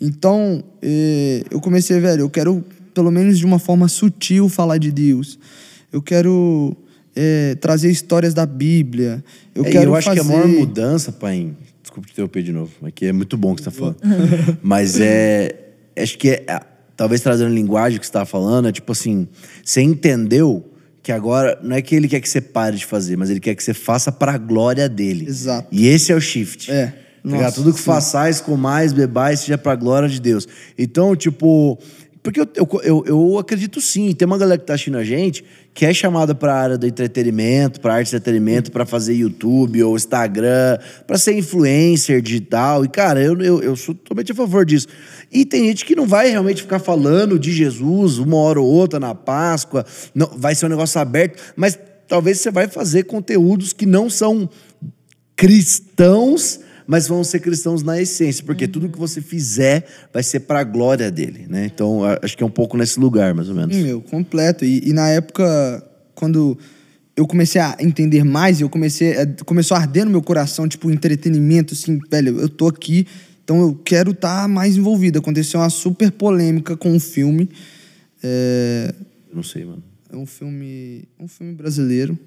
Então, eh, eu comecei, velho, eu quero, pelo menos de uma forma sutil, falar de Deus. Eu quero eh, trazer histórias da Bíblia. Eu É, quero eu acho fazer... que a maior mudança, pai. Desculpa te interromper de novo, mas que é muito bom o que você tá falando. <laughs> mas é. Acho que é, é, talvez trazendo linguagem que você tava falando, é tipo assim: você entendeu que agora não é que ele quer que você pare de fazer, mas ele quer que você faça pra glória dele. Exato. E esse é o shift. É. Pegar Nossa, tudo que sim. façais, comais, bebais, seja pra glória de Deus. Então, tipo. Porque eu, eu, eu, eu acredito sim, tem uma galera que tá assistindo a gente que é chamada pra área do entretenimento, pra arte de entretenimento, pra fazer YouTube ou Instagram, pra ser influencer digital. E, cara, eu, eu, eu sou totalmente a favor disso. E tem gente que não vai realmente ficar falando de Jesus uma hora ou outra na Páscoa, não, vai ser um negócio aberto, mas talvez você vai fazer conteúdos que não são cristãos, mas vão ser cristãos na essência, porque tudo que você fizer vai ser para a glória dele, né? Então, acho que é um pouco nesse lugar, mais ou menos. Meu, completo. E, e na época, quando eu comecei a entender mais, eu comecei a, começou a arder no meu coração, tipo, entretenimento, assim, velho, eu tô aqui, então eu quero estar mais envolvido. Aconteceu uma super polêmica com um filme. É, Eu não sei, mano. é um filme. Um filme brasileiro.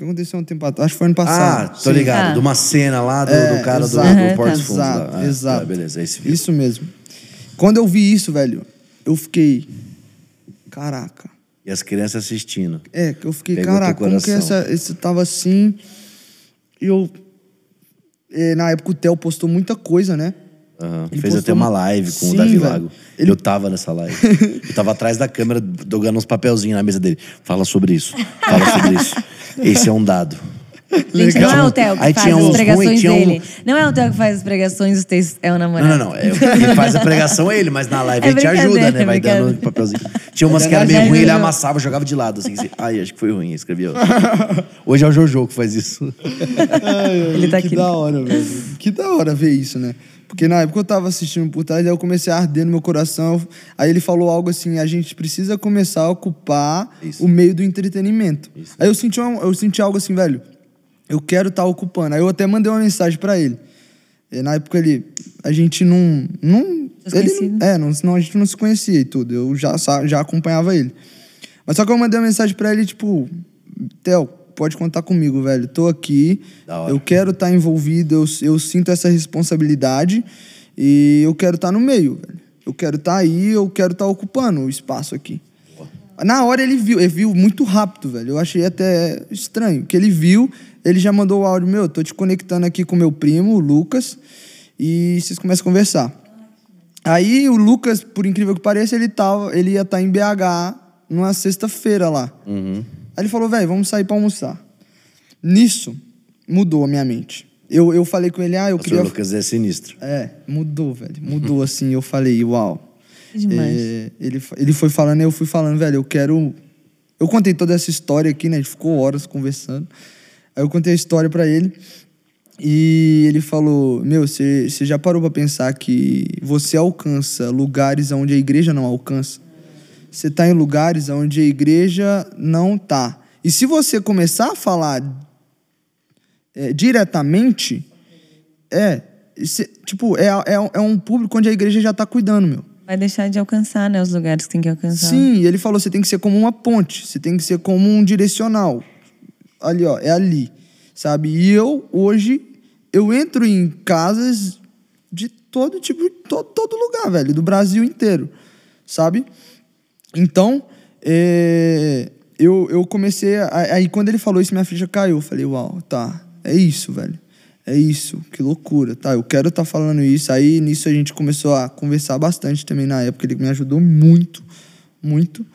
Que aconteceu um tempo atrás. Acho que foi ano Ah, passado. tô Sim. ligado. Ah. De uma cena lá do, É, do cara do, exato. do Porto dos Fundos. Exato. Ah, exato. tá, beleza, é esse filme. Isso mesmo. Quando eu vi isso, velho, eu fiquei. Caraca. E as crianças assistindo. É, que eu fiquei, Pegou caraca, como que essa, esse tava assim. E eu. eh, na época o Theo postou muita coisa, né? Aham. Ele Fez até uma um- live com Sim, o Davi velho. Lago. Ele- Eu tava nessa live. <laughs> eu tava atrás da câmera, jogando uns papelzinhos na mesa dele. Fala sobre isso. Fala sobre isso. <laughs> Esse é um dado. Gente, não é o Theo que Aí faz tinha as uns pregações ruim, tinha um- dele. Não é o Theo que faz as pregações, os textos é o namorado. Não, não, não. É, quem faz a pregação é ele, mas na live <laughs> É a gente ajuda, brincadeira, né? Vai é dando papelzinho. Tinha umas que era meio é ruim, ele amassava, jogava de lado, assim. assim. Ai, acho que foi ruim, escreveu. Hoje é o Jojo que faz isso. Ele tá que aqui. da hora, velho. Que da hora ver isso, né? Porque na época eu tava assistindo por trás, aí eu comecei a arder no meu coração. Aí ele falou algo assim: a gente precisa começar a ocupar Isso. o meio do entretenimento. Isso. Aí eu senti, um- eu senti algo assim, velho. Eu quero estar ocupando. Aí eu até mandei uma mensagem pra ele. E na época ele. A gente não. não ele, é, não, senão a gente não se conhecia e tudo. Eu já, já acompanhava ele. Mas só que eu mandei uma mensagem pra ele, tipo, Theo, pode contar comigo, velho. Tô aqui. Eu quero estar envolvido, eu, eu sinto essa responsabilidade e eu quero estar no meio, velho. Eu quero estar aí, eu quero estar ocupando o espaço aqui. Na hora ele viu, ele viu muito rápido, velho. Eu achei até estranho. Que ele viu, ele já mandou o áudio, meu, tô te conectando aqui com meu primo, o Lucas, e vocês começam a conversar. Aí o Lucas, por incrível que pareça, ele, tava, ele ia estar em BH numa sexta-feira lá. Uhum. Aí ele falou, velho, vamos sair pra almoçar. Nisso, mudou a minha mente. Eu, eu falei com ele, ah, eu O queria. senhor Lucas é sinistro. É, mudou, velho. Mudou <laughs> assim. Eu falei, uau. Demais. É, ele, ele foi falando, eu fui falando, velho, eu quero. Eu contei toda essa história aqui, né? A gente ficou horas conversando. Aí eu contei a história pra ele. E ele falou: Meu, você você já parou pra pensar que você alcança lugares onde a igreja não alcança? Você tá em lugares onde a igreja não tá. E se você começar a falar é, diretamente, é, cê- tipo, é, é, é um público onde a igreja já tá cuidando, meu. Vai deixar de alcançar, né, os lugares que tem que alcançar. Sim, e ele falou, você tem que ser como uma ponte, você tem que ser como um direcional. Ali, ó, é ali, sabe? E eu, hoje, eu entro em casas de todo tipo, todo, todo lugar, velho, do Brasil inteiro, sabe? Então, é, eu, eu comecei, a- aí quando ele falou isso, minha ficha caiu, eu falei, uau, tá, é isso, velho. É isso, que loucura, tá? Eu quero estar falando isso. Aí nisso a gente começou a conversar bastante também na época. Ele me ajudou muito, muito.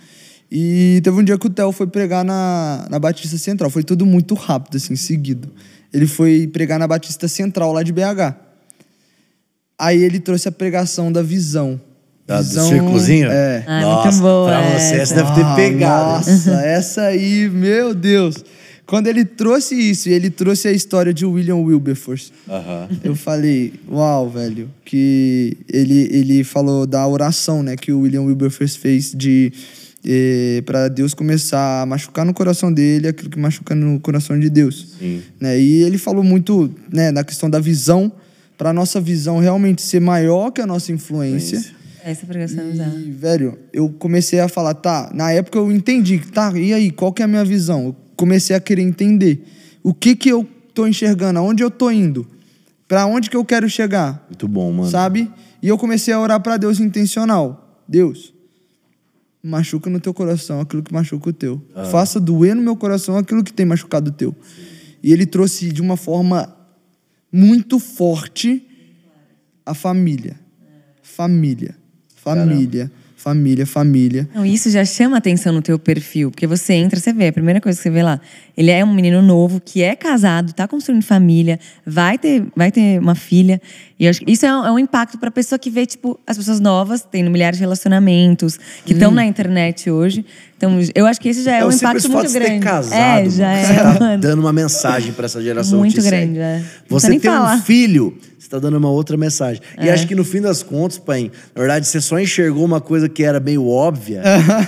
E teve um dia que o Theo foi pregar na, na Batista Central. Foi tudo muito rápido, assim, seguido. Ele foi pregar na Batista Central, lá de BH. Aí ele trouxe a pregação da visão. Da- do Visão- círculozinho? É. Ah, Nossa, muito boa pra você, essa. deve ter Ah, pegado. Nossa, <laughs> essa aí, meu Deus. Quando ele trouxe isso, e ele trouxe a história de William Wilberforce, Aham. eu falei, uau, velho, que ele, ele falou da oração, né, que o William Wilberforce fez de eh, para Deus começar a machucar no coração dele aquilo que machuca no coração de Deus, Sim. né? E ele falou muito, né, na questão da visão, para nossa visão realmente ser maior que a nossa influência. Essa pregação é. E, velho, eu comecei a falar, tá, na época eu entendi, tá, e aí, qual que é a minha visão? Eu comecei a querer entender o que que eu tô enxergando, aonde eu tô indo, para onde que eu quero chegar, Muito bom, mano. sabe? E eu comecei a orar para Deus intencional. Deus, machuca no teu coração aquilo que machuca o teu. Faça doer no meu coração aquilo que tem machucado o teu. E ele trouxe de uma forma muito forte a família. Família. Família. Família, família. Não, isso já chama atenção no teu perfil, porque você entra, você vê, a primeira coisa que você vê lá, ele é um menino novo, que é casado, tá construindo família, vai ter, vai ter uma filha. E eu acho que isso é um, é um impacto pra pessoa que vê, tipo, as pessoas novas, tendo milhares de relacionamentos, que estão na internet hoje. Então, eu acho que esse já é, É um impacto muito de você ter grande. casado. é, já é, Você tá dando uma mensagem pra essa geração Muito grande, segue. é. Você nem ter um falar. filho, você tá dando uma outra mensagem. E É. acho que no fim das contas, pai, na verdade, você só enxergou uma coisa que era meio óbvia,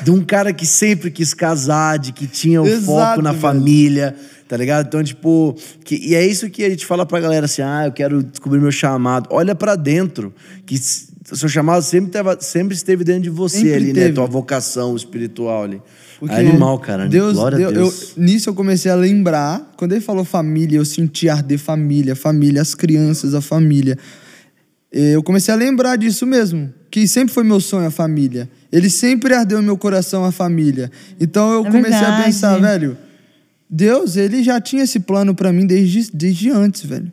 de um cara que sempre quis casar, de que tinha o Exato, foco na velho. família. Tá ligado? Então, tipo, que, e é isso que a gente fala pra galera assim: ah, eu quero descobrir meu chamado. Olha pra dentro, que seu chamado sempre, tava, sempre esteve dentro de você Sempre ali, né? teve. Tua vocação espiritual ali. Porque Animal, cara. Deus, Glória Deus- a Deus. eu- nisso eu comecei a lembrar, quando ele falou família, eu senti arder família, família, as crianças, a família. Eh, Eu comecei a lembrar disso mesmo, que sempre foi meu sonho a família. Ele sempre ardeu no meu coração a família. Então eu É comecei a verdade. pensar, velho, Deus, ele já tinha esse plano pra mim desde, desde antes, velho.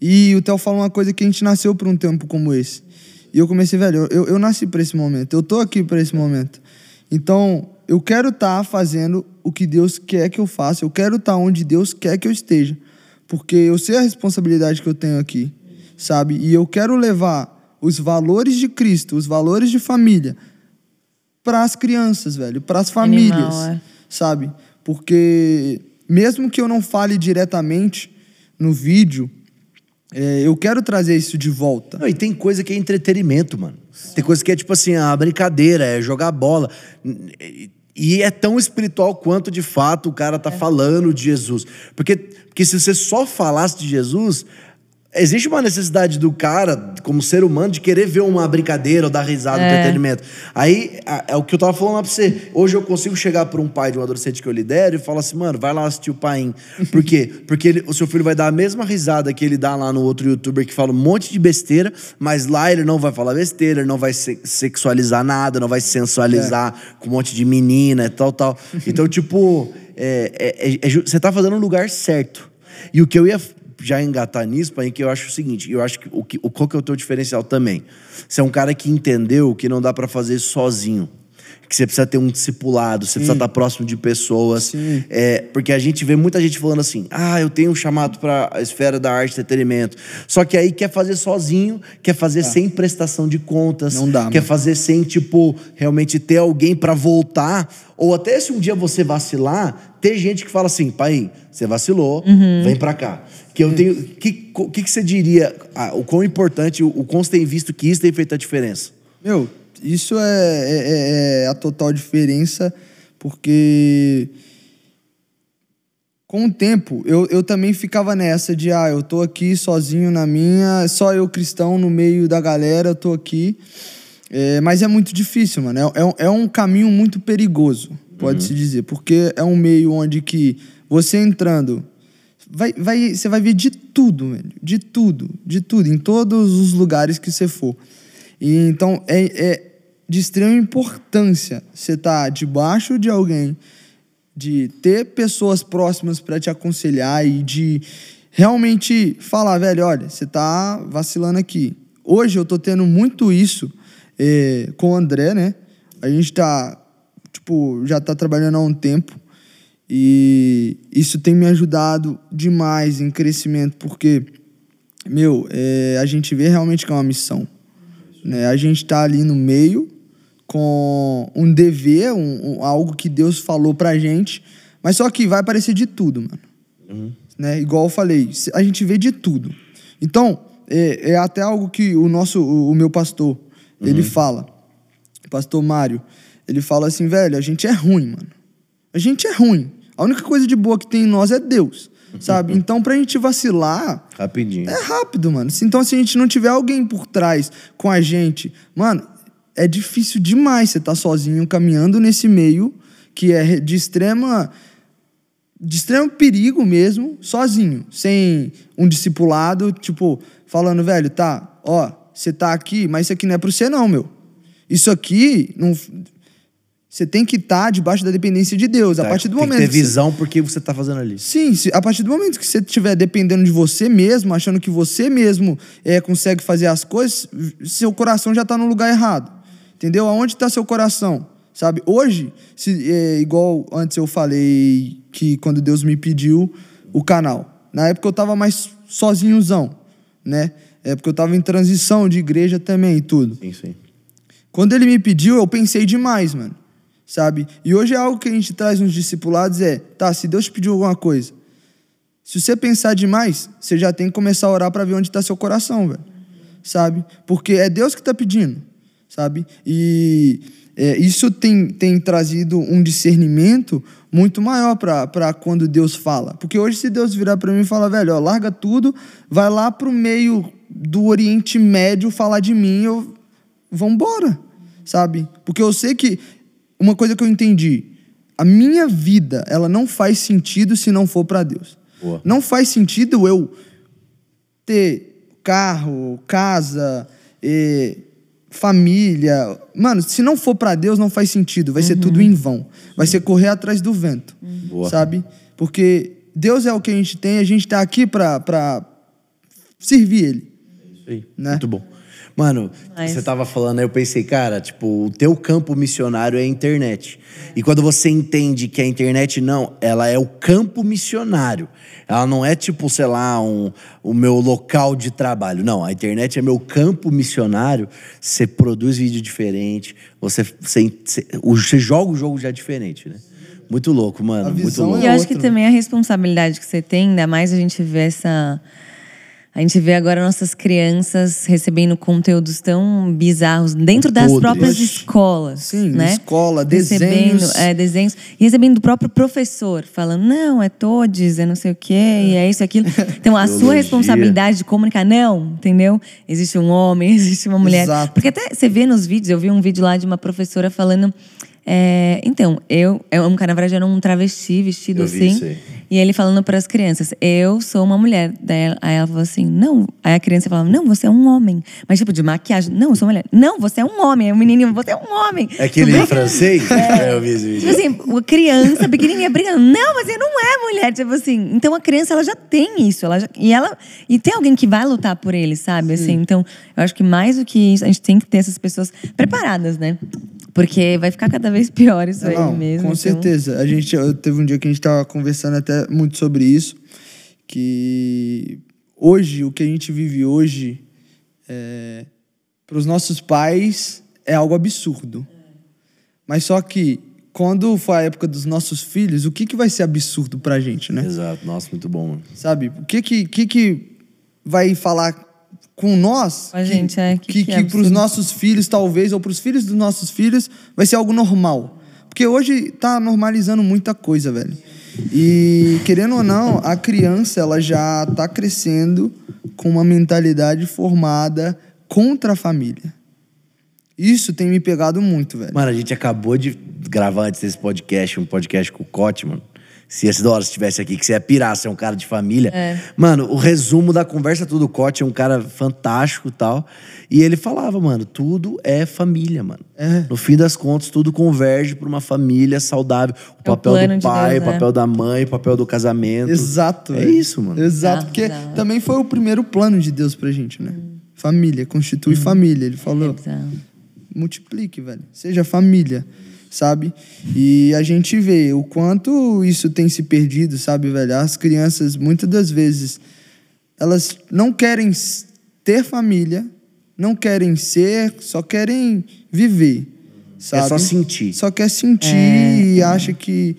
E o Theo falou uma coisa que a gente nasceu pra um tempo como esse. E eu comecei, velho, eu, eu nasci pra esse momento, eu tô aqui pra esse momento. Então, eu quero estar fazendo o que Deus quer que eu faça, eu quero estar onde Deus quer que eu esteja. Porque eu sei a responsabilidade que eu tenho aqui, sabe? E eu quero levar os valores de Cristo, os valores de família, para as crianças, velho, para as famílias, Animal, é. sabe? Porque mesmo que eu não fale diretamente no vídeo, é, eu quero trazer isso de volta. Não, e tem coisa que é entretenimento, mano. Tem coisa que é tipo assim, a brincadeira, é jogar bola. E é tão espiritual quanto de fato o cara tá falando de Jesus. Porque, porque se você só falasse de Jesus, existe uma necessidade do cara, como ser humano, de querer ver uma brincadeira ou dar risada, É. entretenimento. Aí a- é o que eu tava falando lá pra você. Hoje eu consigo chegar pra um pai de um adolescente que eu lidero e falar assim, mano, vai lá assistir o Paim. <laughs> Por quê? Porque ele- o seu filho vai dar a mesma risada que ele dá lá no outro youtuber que fala um monte de besteira, mas lá ele não vai falar besteira, ele não vai se- sexualizar nada, não vai sensualizar com um monte de menina e tal, tal. <laughs> Então, tipo, é- é- é- é você tá fazendo no lugar certo. E o que eu ia já engatar nisso, pai, que eu acho o seguinte, eu acho que o, que, o qual que é o teu diferencial também? Você é um cara que entendeu que não dá pra fazer sozinho. Que você precisa ter um discipulado, você precisa estar próximo de pessoas. Sim. É, porque a gente vê muita gente falando assim: ah, eu tenho um chamado para a esfera da arte e entretenimento. Só que aí quer fazer sozinho, quer fazer sem prestação de contas, Não dá, quer mano. fazer sem, tipo, realmente ter alguém para voltar. Ou até se um dia você vacilar, ter gente que fala assim: pai, você vacilou, vem pra cá. Que eu tenho. O que, que, que você diria? ah, o quão importante, o, o quão você tem visto que isso tem feito a diferença? Meu, isso é, é- é a total diferença, porque com o tempo eu, eu também ficava nessa de, ah, eu tô aqui sozinho na minha, só eu cristão no meio da galera, eu tô aqui. É, mas é muito difícil, mano. É, é um- é um caminho muito perigoso, pode-se dizer, porque é um meio onde que você entrando vai, vai, você vai ver de tudo, velho. De tudo, de tudo, em todos os lugares que você for. E, então, é, é de extrema importância você estar debaixo de alguém, de ter pessoas próximas para te aconselhar e de realmente falar, velho, olha, você tá vacilando aqui. Hoje eu tô tendo muito isso eh, com o André, né? A gente tá, tipo, já tá trabalhando há um tempo e isso tem me ajudado demais em crescimento, porque, meu, é, a gente vê realmente que é uma missão. Né? A gente tá ali no meio com um dever, um, um- algo que Deus falou pra gente, mas só que vai aparecer de tudo, mano. Né? Igual eu falei, a gente vê de tudo. Então, é, é até algo que o nosso, o, o meu pastor, ele fala, pastor Mário, ele fala assim, velho, a gente é ruim, mano. A gente é ruim. A única coisa de boa que tem em nós é Deus, sabe? <laughs> Então, pra gente vacilar, Rapidinho. é rápido, mano. Então, se a gente não tiver alguém por trás com a gente, mano, é difícil demais você estar sozinho caminhando nesse meio que é de extrema de extremo perigo mesmo, sozinho, sem um discipulado, tipo, falando, velho, tá, ó, você tá aqui, mas isso aqui não é pra você não, meu. Isso aqui não você tem que estar debaixo da dependência de Deus. a Tá, partir do tem momento que ter que você- visão porque você tá fazendo ali. Sim, a partir do momento que você estiver dependendo de você mesmo, achando que você mesmo é, consegue fazer as coisas, seu coração já está no lugar errado. Entendeu? Aonde está seu coração? Sabe? Hoje, se, é, igual antes eu falei que quando Deus me pediu o canal. Na época eu estava mais sozinhozão, né? É porque eu estava em transição de igreja também e tudo. Sim, sim. Quando ele me pediu, eu pensei demais, mano. Sabe? E hoje é algo que a gente traz nos discipulados é, tá, se Deus te pediu alguma coisa, se você pensar demais, você já tem que começar a orar para ver onde está seu coração, velho. Sabe? Porque é Deus que está pedindo, sabe? E é, isso tem, tem trazido um discernimento muito maior para quando Deus fala. Porque hoje, se Deus virar para mim e falar, velho, ó, larga tudo, vai lá pro meio do Oriente Médio falar de mim, eu. Vambora, sabe? Porque eu sei que. Uma coisa que eu entendi. A minha vida, ela não faz sentido se não for para Deus. Boa. Não faz sentido eu ter carro, casa, eh, família. Mano, se não for para Deus, não faz sentido. Vai ser tudo em vão. Vai ser correr atrás do vento. Boa. Sabe? Porque Deus é o que a gente tem, a gente tá aqui pra, pra servir Ele. Isso aí. Né? Muito bom. Mano, Mas- você tava falando, aí eu pensei, cara, tipo, o teu campo missionário é a internet. E quando você entende que a internet não, ela é o campo missionário. Ela não é tipo, sei lá, um, o meu local de trabalho. Não, a internet é meu campo missionário. Você produz vídeo diferente, você, você, você, joga o jogo já diferente, né? Muito louco, mano. A muito visão louco. E eu É acho que também a responsabilidade que você tem, ainda mais a gente vê essa. A gente vê agora nossas crianças recebendo conteúdos tão bizarros dentro das próprias escolas. Sim, né? escola, recebendo, desenhos. É, desenhos. E recebendo do próprio professor, falando, não, é todes, é não sei o quê, e é isso, aquilo. <laughs> Então, a sua responsabilidade de comunicar, não, entendeu? Existe um homem, <laughs> existe uma mulher. Exato. Porque até você vê nos vídeos, eu vi um vídeo lá de uma professora falando. É, então, eu, é um cara, na verdade, era um travesti vestido Eu assim. E ele falando para as crianças, eu sou uma mulher. Daí ela, aí ela falou assim, não. Aí a criança falava, não, você é um homem. Mas tipo, de maquiagem, não, eu sou mulher. Não, você é um homem. O menininho, você é um homem. É aquele em francês? É, eu vi esse vídeo. Tipo assim, criança pequenininha brigando, não, mas você não é mulher. Tipo assim, então a criança, ela já tem isso. Ela já, e, ela, e tem alguém que vai lutar por ele, sabe? Assim, então, eu acho que mais do que isso, a gente tem que ter essas pessoas preparadas, né? Porque vai ficar cada vez pior isso aí Não, mesmo. com então- certeza. A gente, eu, teve um dia que a gente tava conversando até muito sobre isso, que hoje, o que a gente vive hoje, é, para os nossos pais, é algo absurdo. Mas só que, quando for a época dos nossos filhos, o que, que vai ser absurdo pra gente, né? Exato. Nossa, muito bom, mano. Sabe? O que que, que que vai falar com nós, a gente, é, que- que, que que, para os nossos filhos, talvez, ou para os filhos dos nossos filhos, vai ser algo normal. Porque hoje tá normalizando muita coisa, velho. E, querendo ou não, a criança, ela já tá crescendo com uma mentalidade formada contra a família. Isso tem me pegado muito, velho. Mano, a gente acabou de gravar antes desse podcast, um podcast com o Cote, mano. Se esse da hora estivesse aqui, que você ia pirar, você é um cara de família. Mano, o resumo da conversa tudo, o Cote é um cara fantástico e tal. E ele falava, mano, tudo é família, mano. É. No fim das contas, tudo converge pra uma família saudável. O É o papel plano do pai, Deus, o papel da mãe, o papel do casamento. Exato. É isso, mano. Exato, Ah, porque também foi o primeiro plano de Deus pra gente, né? Família, constitui Uhum. família. Ele falou, É multiplique, velho. Seja família, sabe? E a gente vê o quanto isso tem se perdido, sabe, velho? As crianças, muitas das vezes, elas não querem ter família, não querem ser, só querem viver, sabe? É só sentir. Só quer sentir e acha que...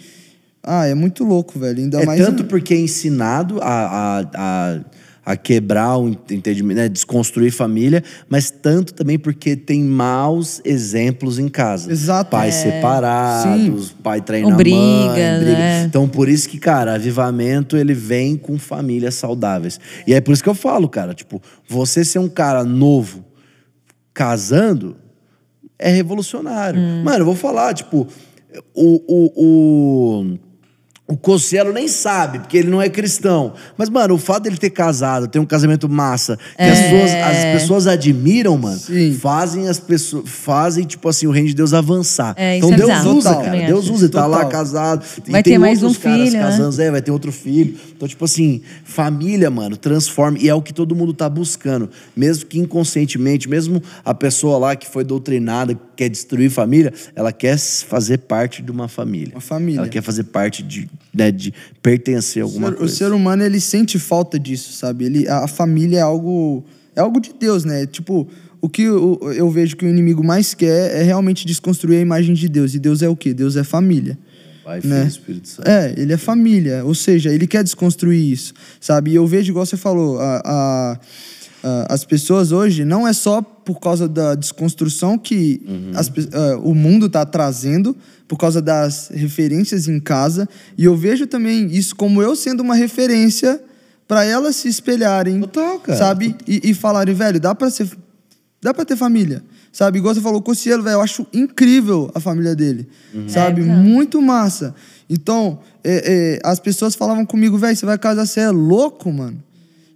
Ah, é muito louco, velho. Ainda É mais... tanto porque é ensinado a, a, a, a quebrar o entendimento, né? desconstruir família, mas tanto também porque tem maus exemplos em casa. Exato. Pais separados, pai traindo Ou a mãe, briga. né? Então, por isso que, cara, avivamento, ele vem com famílias saudáveis. E é por isso que eu falo, cara, tipo, você ser um cara novo casando é revolucionário. Hum. Mano, eu vou falar, tipo, o, o, o, o Cossielo nem sabe, porque ele não é cristão. Mas, mano, o fato dele ter casado, ter um casamento massa, que as, pessoas, as pessoas admiram, mano, Sim. fazem as pessoas, fazem, tipo assim, o reino de Deus avançar. É, isso então é Deus bizarro, usa, total. cara. Deus usa, ele tá lá casado. e Vai tem ter mais outros um caras filho, né? casando, é, vai ter outro filho. Então, tipo assim, família, mano, transforma. E é o que todo mundo tá buscando. Mesmo que inconscientemente, mesmo a pessoa lá que foi doutrinada, que quer destruir família, ela quer fazer parte de uma família. Uma família. Ela quer fazer parte de, né, de pertencer a alguma ser- o coisa. ser humano ele sente falta disso, sabe? Ele, a, família é algo é algo de Deus, né? Tipo, o que eu, eu vejo que o inimigo mais quer é realmente desconstruir a imagem de Deus. E Deus é o quê? Deus é família. Pai, Filho né? Espírito Santo. É, ele é família, ou seja, ele quer desconstruir isso, sabe? E eu vejo, igual você falou, a, a- a- as pessoas hoje, não é só por causa da desconstrução que as pe- ah, o mundo está trazendo, por causa das referências em casa, e eu vejo também isso como eu sendo uma referência para elas se espelharem, Total, cara. sabe? E, e falarem, velho, dá para ser dá pra ter família. Sabe? Igual você falou, o Cossielo, velho, eu acho incrível a família dele. Sabe? É. Muito massa. Então, é, é, as pessoas falavam comigo, velho, você vai casar, você é louco, mano.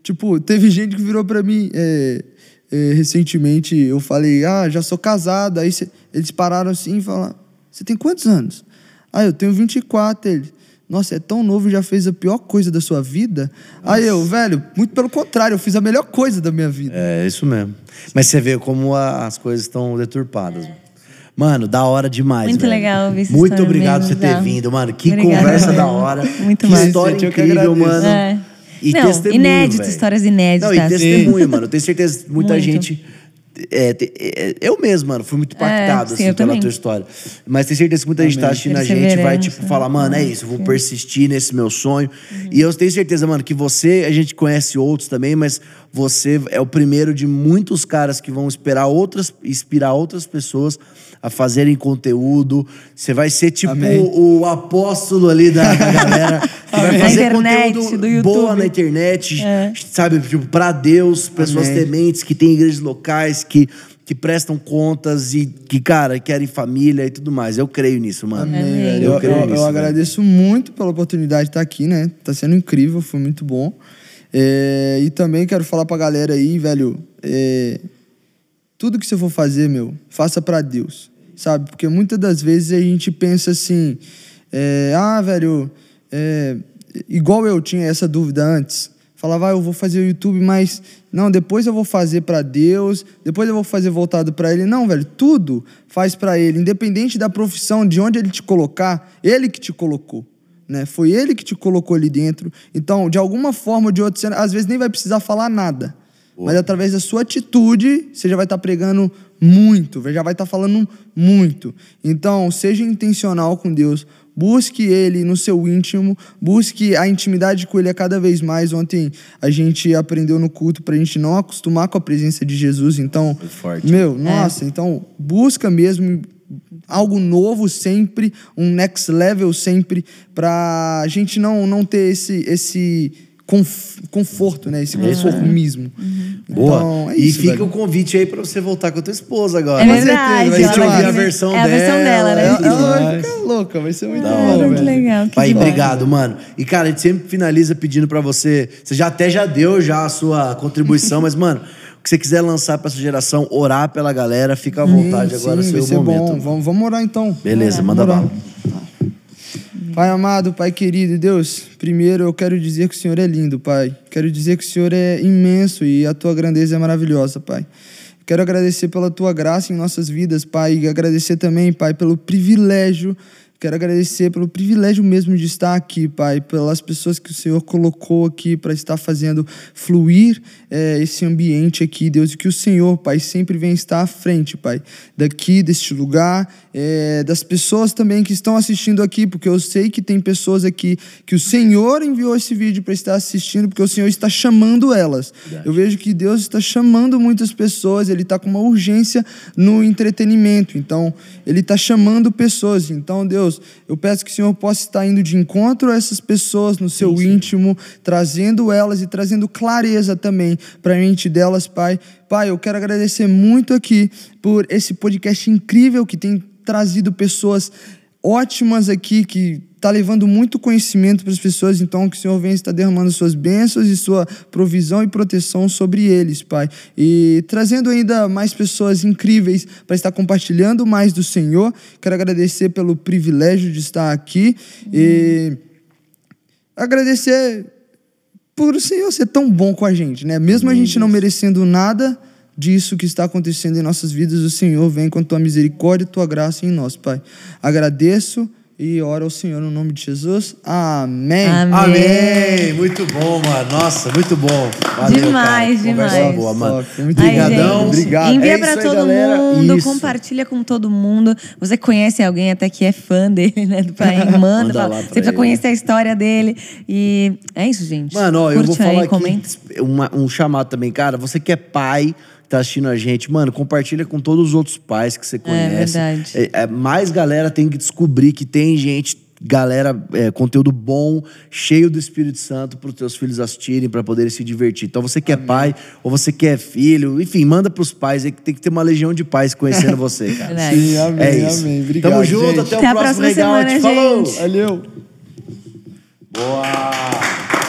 Tipo, teve gente que virou pra mim é, é, recentemente, eu falei, ah, já sou casado. Aí cê- eles pararam assim e falaram, você tem quantos anos? Ah, eu tenho 24. Ele, nossa, é tão novo e já fez a pior coisa da sua vida? Aí eu, velho, muito pelo contrário, eu fiz a melhor coisa da minha vida. É, isso mesmo. Mas você vê como a- as coisas estão deturpadas. Mano, da hora demais. Muito velho. legal ouvir Muito obrigado por você ter vindo, mano. Que Obrigada, conversa velho. da hora. <laughs> Muito que massa. história Gente, eu que incrível, mano. É. E Não, testemunho, inédito, velho. histórias inéditas. Não, e testemunho, mano. Eu tenho certeza que muita Muito. gente. é, é, eu mesmo, mano, fui muito impactado sim, assim, pela também. tua história. Mas tenho certeza que muita gente tá assistindo a gente vai, tipo, falar, mano, é isso, eu vou persistir nesse meu sonho. E eu tenho certeza, mano, que você, a gente conhece outros também, mas você é o primeiro de muitos caras que vão esperar outras, inspirar outras pessoas a fazerem conteúdo. Você vai ser tipo Amém. o, apóstolo ali da, da <laughs> galera vai fazer internet, conteúdo boa na internet, É. sabe, tipo, pra Deus, pessoas Amém. tementes que têm igrejas locais, que, que prestam contas e que, cara, querem família e tudo mais. Eu creio nisso, mano. Amém, velho. Eu Eu, creio eu- nisso, eu velho. agradeço muito pela oportunidade de estar aqui, né? Tá sendo incrível, foi muito bom. É, e também quero falar pra galera aí, velho, é, tudo que você for fazer, meu, faça pra Deus, sabe? Porque muitas das vezes a gente pensa assim, é, ah, velho, é, igual eu tinha essa dúvida antes, falava, ah, eu vou fazer o YouTube, mas não, depois eu vou fazer pra Deus, depois eu vou fazer voltado pra Ele. Não, velho, tudo faz pra Ele, independente da profissão, de onde Ele te colocar, Ele que te colocou. Né? Foi ele que te colocou ali dentro. Então, de alguma forma ou de outra, você, às vezes nem vai precisar falar nada. Mas através da sua atitude, você já vai estar pregando muito, já vai estar falando muito. Então, seja intencional com Deus, Busque ele no seu íntimo, busque a intimidade com ele a cada vez mais. Ontem a gente aprendeu no culto pra gente não acostumar com a presença de Jesus. Então, forte. meu, nossa, então busca mesmo algo novo sempre, um next level sempre, pra gente não, não ter esse, esse conf- conforto, né? Esse conformismo. Boa. Então, é e isso, fica velho. o convite aí pra você voltar com a tua esposa agora. É Com verdade. certeza, vai a versão é a versão dela, dela, né? Ela, ela vai ficar louca, vai ser muito Ah, bom, muito velho. legal. Que Pai, bom. obrigado, mano. E, cara, a gente sempre finaliza pedindo pra você. Você já até já deu já a sua contribuição, <laughs> mas, mano, o que você quiser lançar pra essa geração, orar pela galera, fica à vontade Sim, agora, sim, seu vai ser momento. bom. Vamos, vamos orar então. Beleza, manda Vamos bala. Pai amado, Pai querido, Deus, primeiro eu quero dizer que o Senhor é lindo, Pai. Quero dizer que o Senhor é imenso e a tua grandeza é maravilhosa, Pai. Quero agradecer pela tua graça em nossas vidas, Pai, e agradecer também, Pai, pelo privilégio Quero agradecer pelo privilégio mesmo de estar aqui, Pai, pelas pessoas que o Senhor colocou aqui para estar fazendo fluir eh, esse ambiente aqui, Deus, e que o Senhor, Pai, sempre vem estar à frente, Pai, daqui, deste lugar, eh, das pessoas também que estão assistindo aqui, porque eu sei que tem pessoas aqui que o Senhor enviou esse vídeo para estar assistindo, porque o Senhor está chamando elas. Eu vejo que Deus está chamando muitas pessoas, Ele está com uma urgência no entretenimento, então Ele está chamando pessoas. Então, Deus, eu peço que o Senhor possa estar indo de encontro a essas pessoas no seu íntimo, trazendo elas e trazendo clareza também para a mente delas, Pai. Pai, eu quero agradecer muito aqui por esse podcast incrível que tem trazido pessoas ótimas aqui, que está levando muito conhecimento para as pessoas, então que o Senhor venha estar derramando suas bênçãos e sua provisão e proteção sobre eles, Pai. E trazendo ainda mais pessoas incríveis para estar compartilhando mais do Senhor. Quero agradecer pelo privilégio de estar aqui e agradecer por o Senhor ser tão bom com a gente, né? Mesmo a gente não merecendo nada disso que está acontecendo em nossas vidas, o Senhor vem com tua misericórdia e tua graça em nós, Pai. Agradeço e oro ao Senhor no nome de Jesus. Amém. Amém. Amém! Muito bom, mano. Nossa, muito bom. Valeu, Demais, cara. Conversa demais. boa, mano. Muito Obrigadão. Obrigado. Envia É aí, todo galera. mundo, Isso. compartilha com todo mundo. Você conhece alguém até que é fã dele, né? Do pai, manda. <laughs> Manda fala, Você precisa ele. conhecer a história dele. E é isso, gente. Mano, ó, eu Curte vou falar aí, aqui comenta. uma- um chamado também, cara. Você que é pai, tá assistindo a gente, mano, compartilha com todos os outros pais que você conhece. verdade. É, é, mais galera tem que descobrir que tem gente, galera, é, conteúdo bom, cheio do Espírito Santo para os teus filhos assistirem, para poderem se divertir. Então você que é pai ou você que é filho, enfim, manda pros pais aí que tem que ter uma legião de pais conhecendo <laughs> você, cara. Sim, amém, É isso. amém. Obrigado, Tamo junto, gente. até o Até a próximo próxima Hangout. semana, Falou! gente. Valeu. Boa!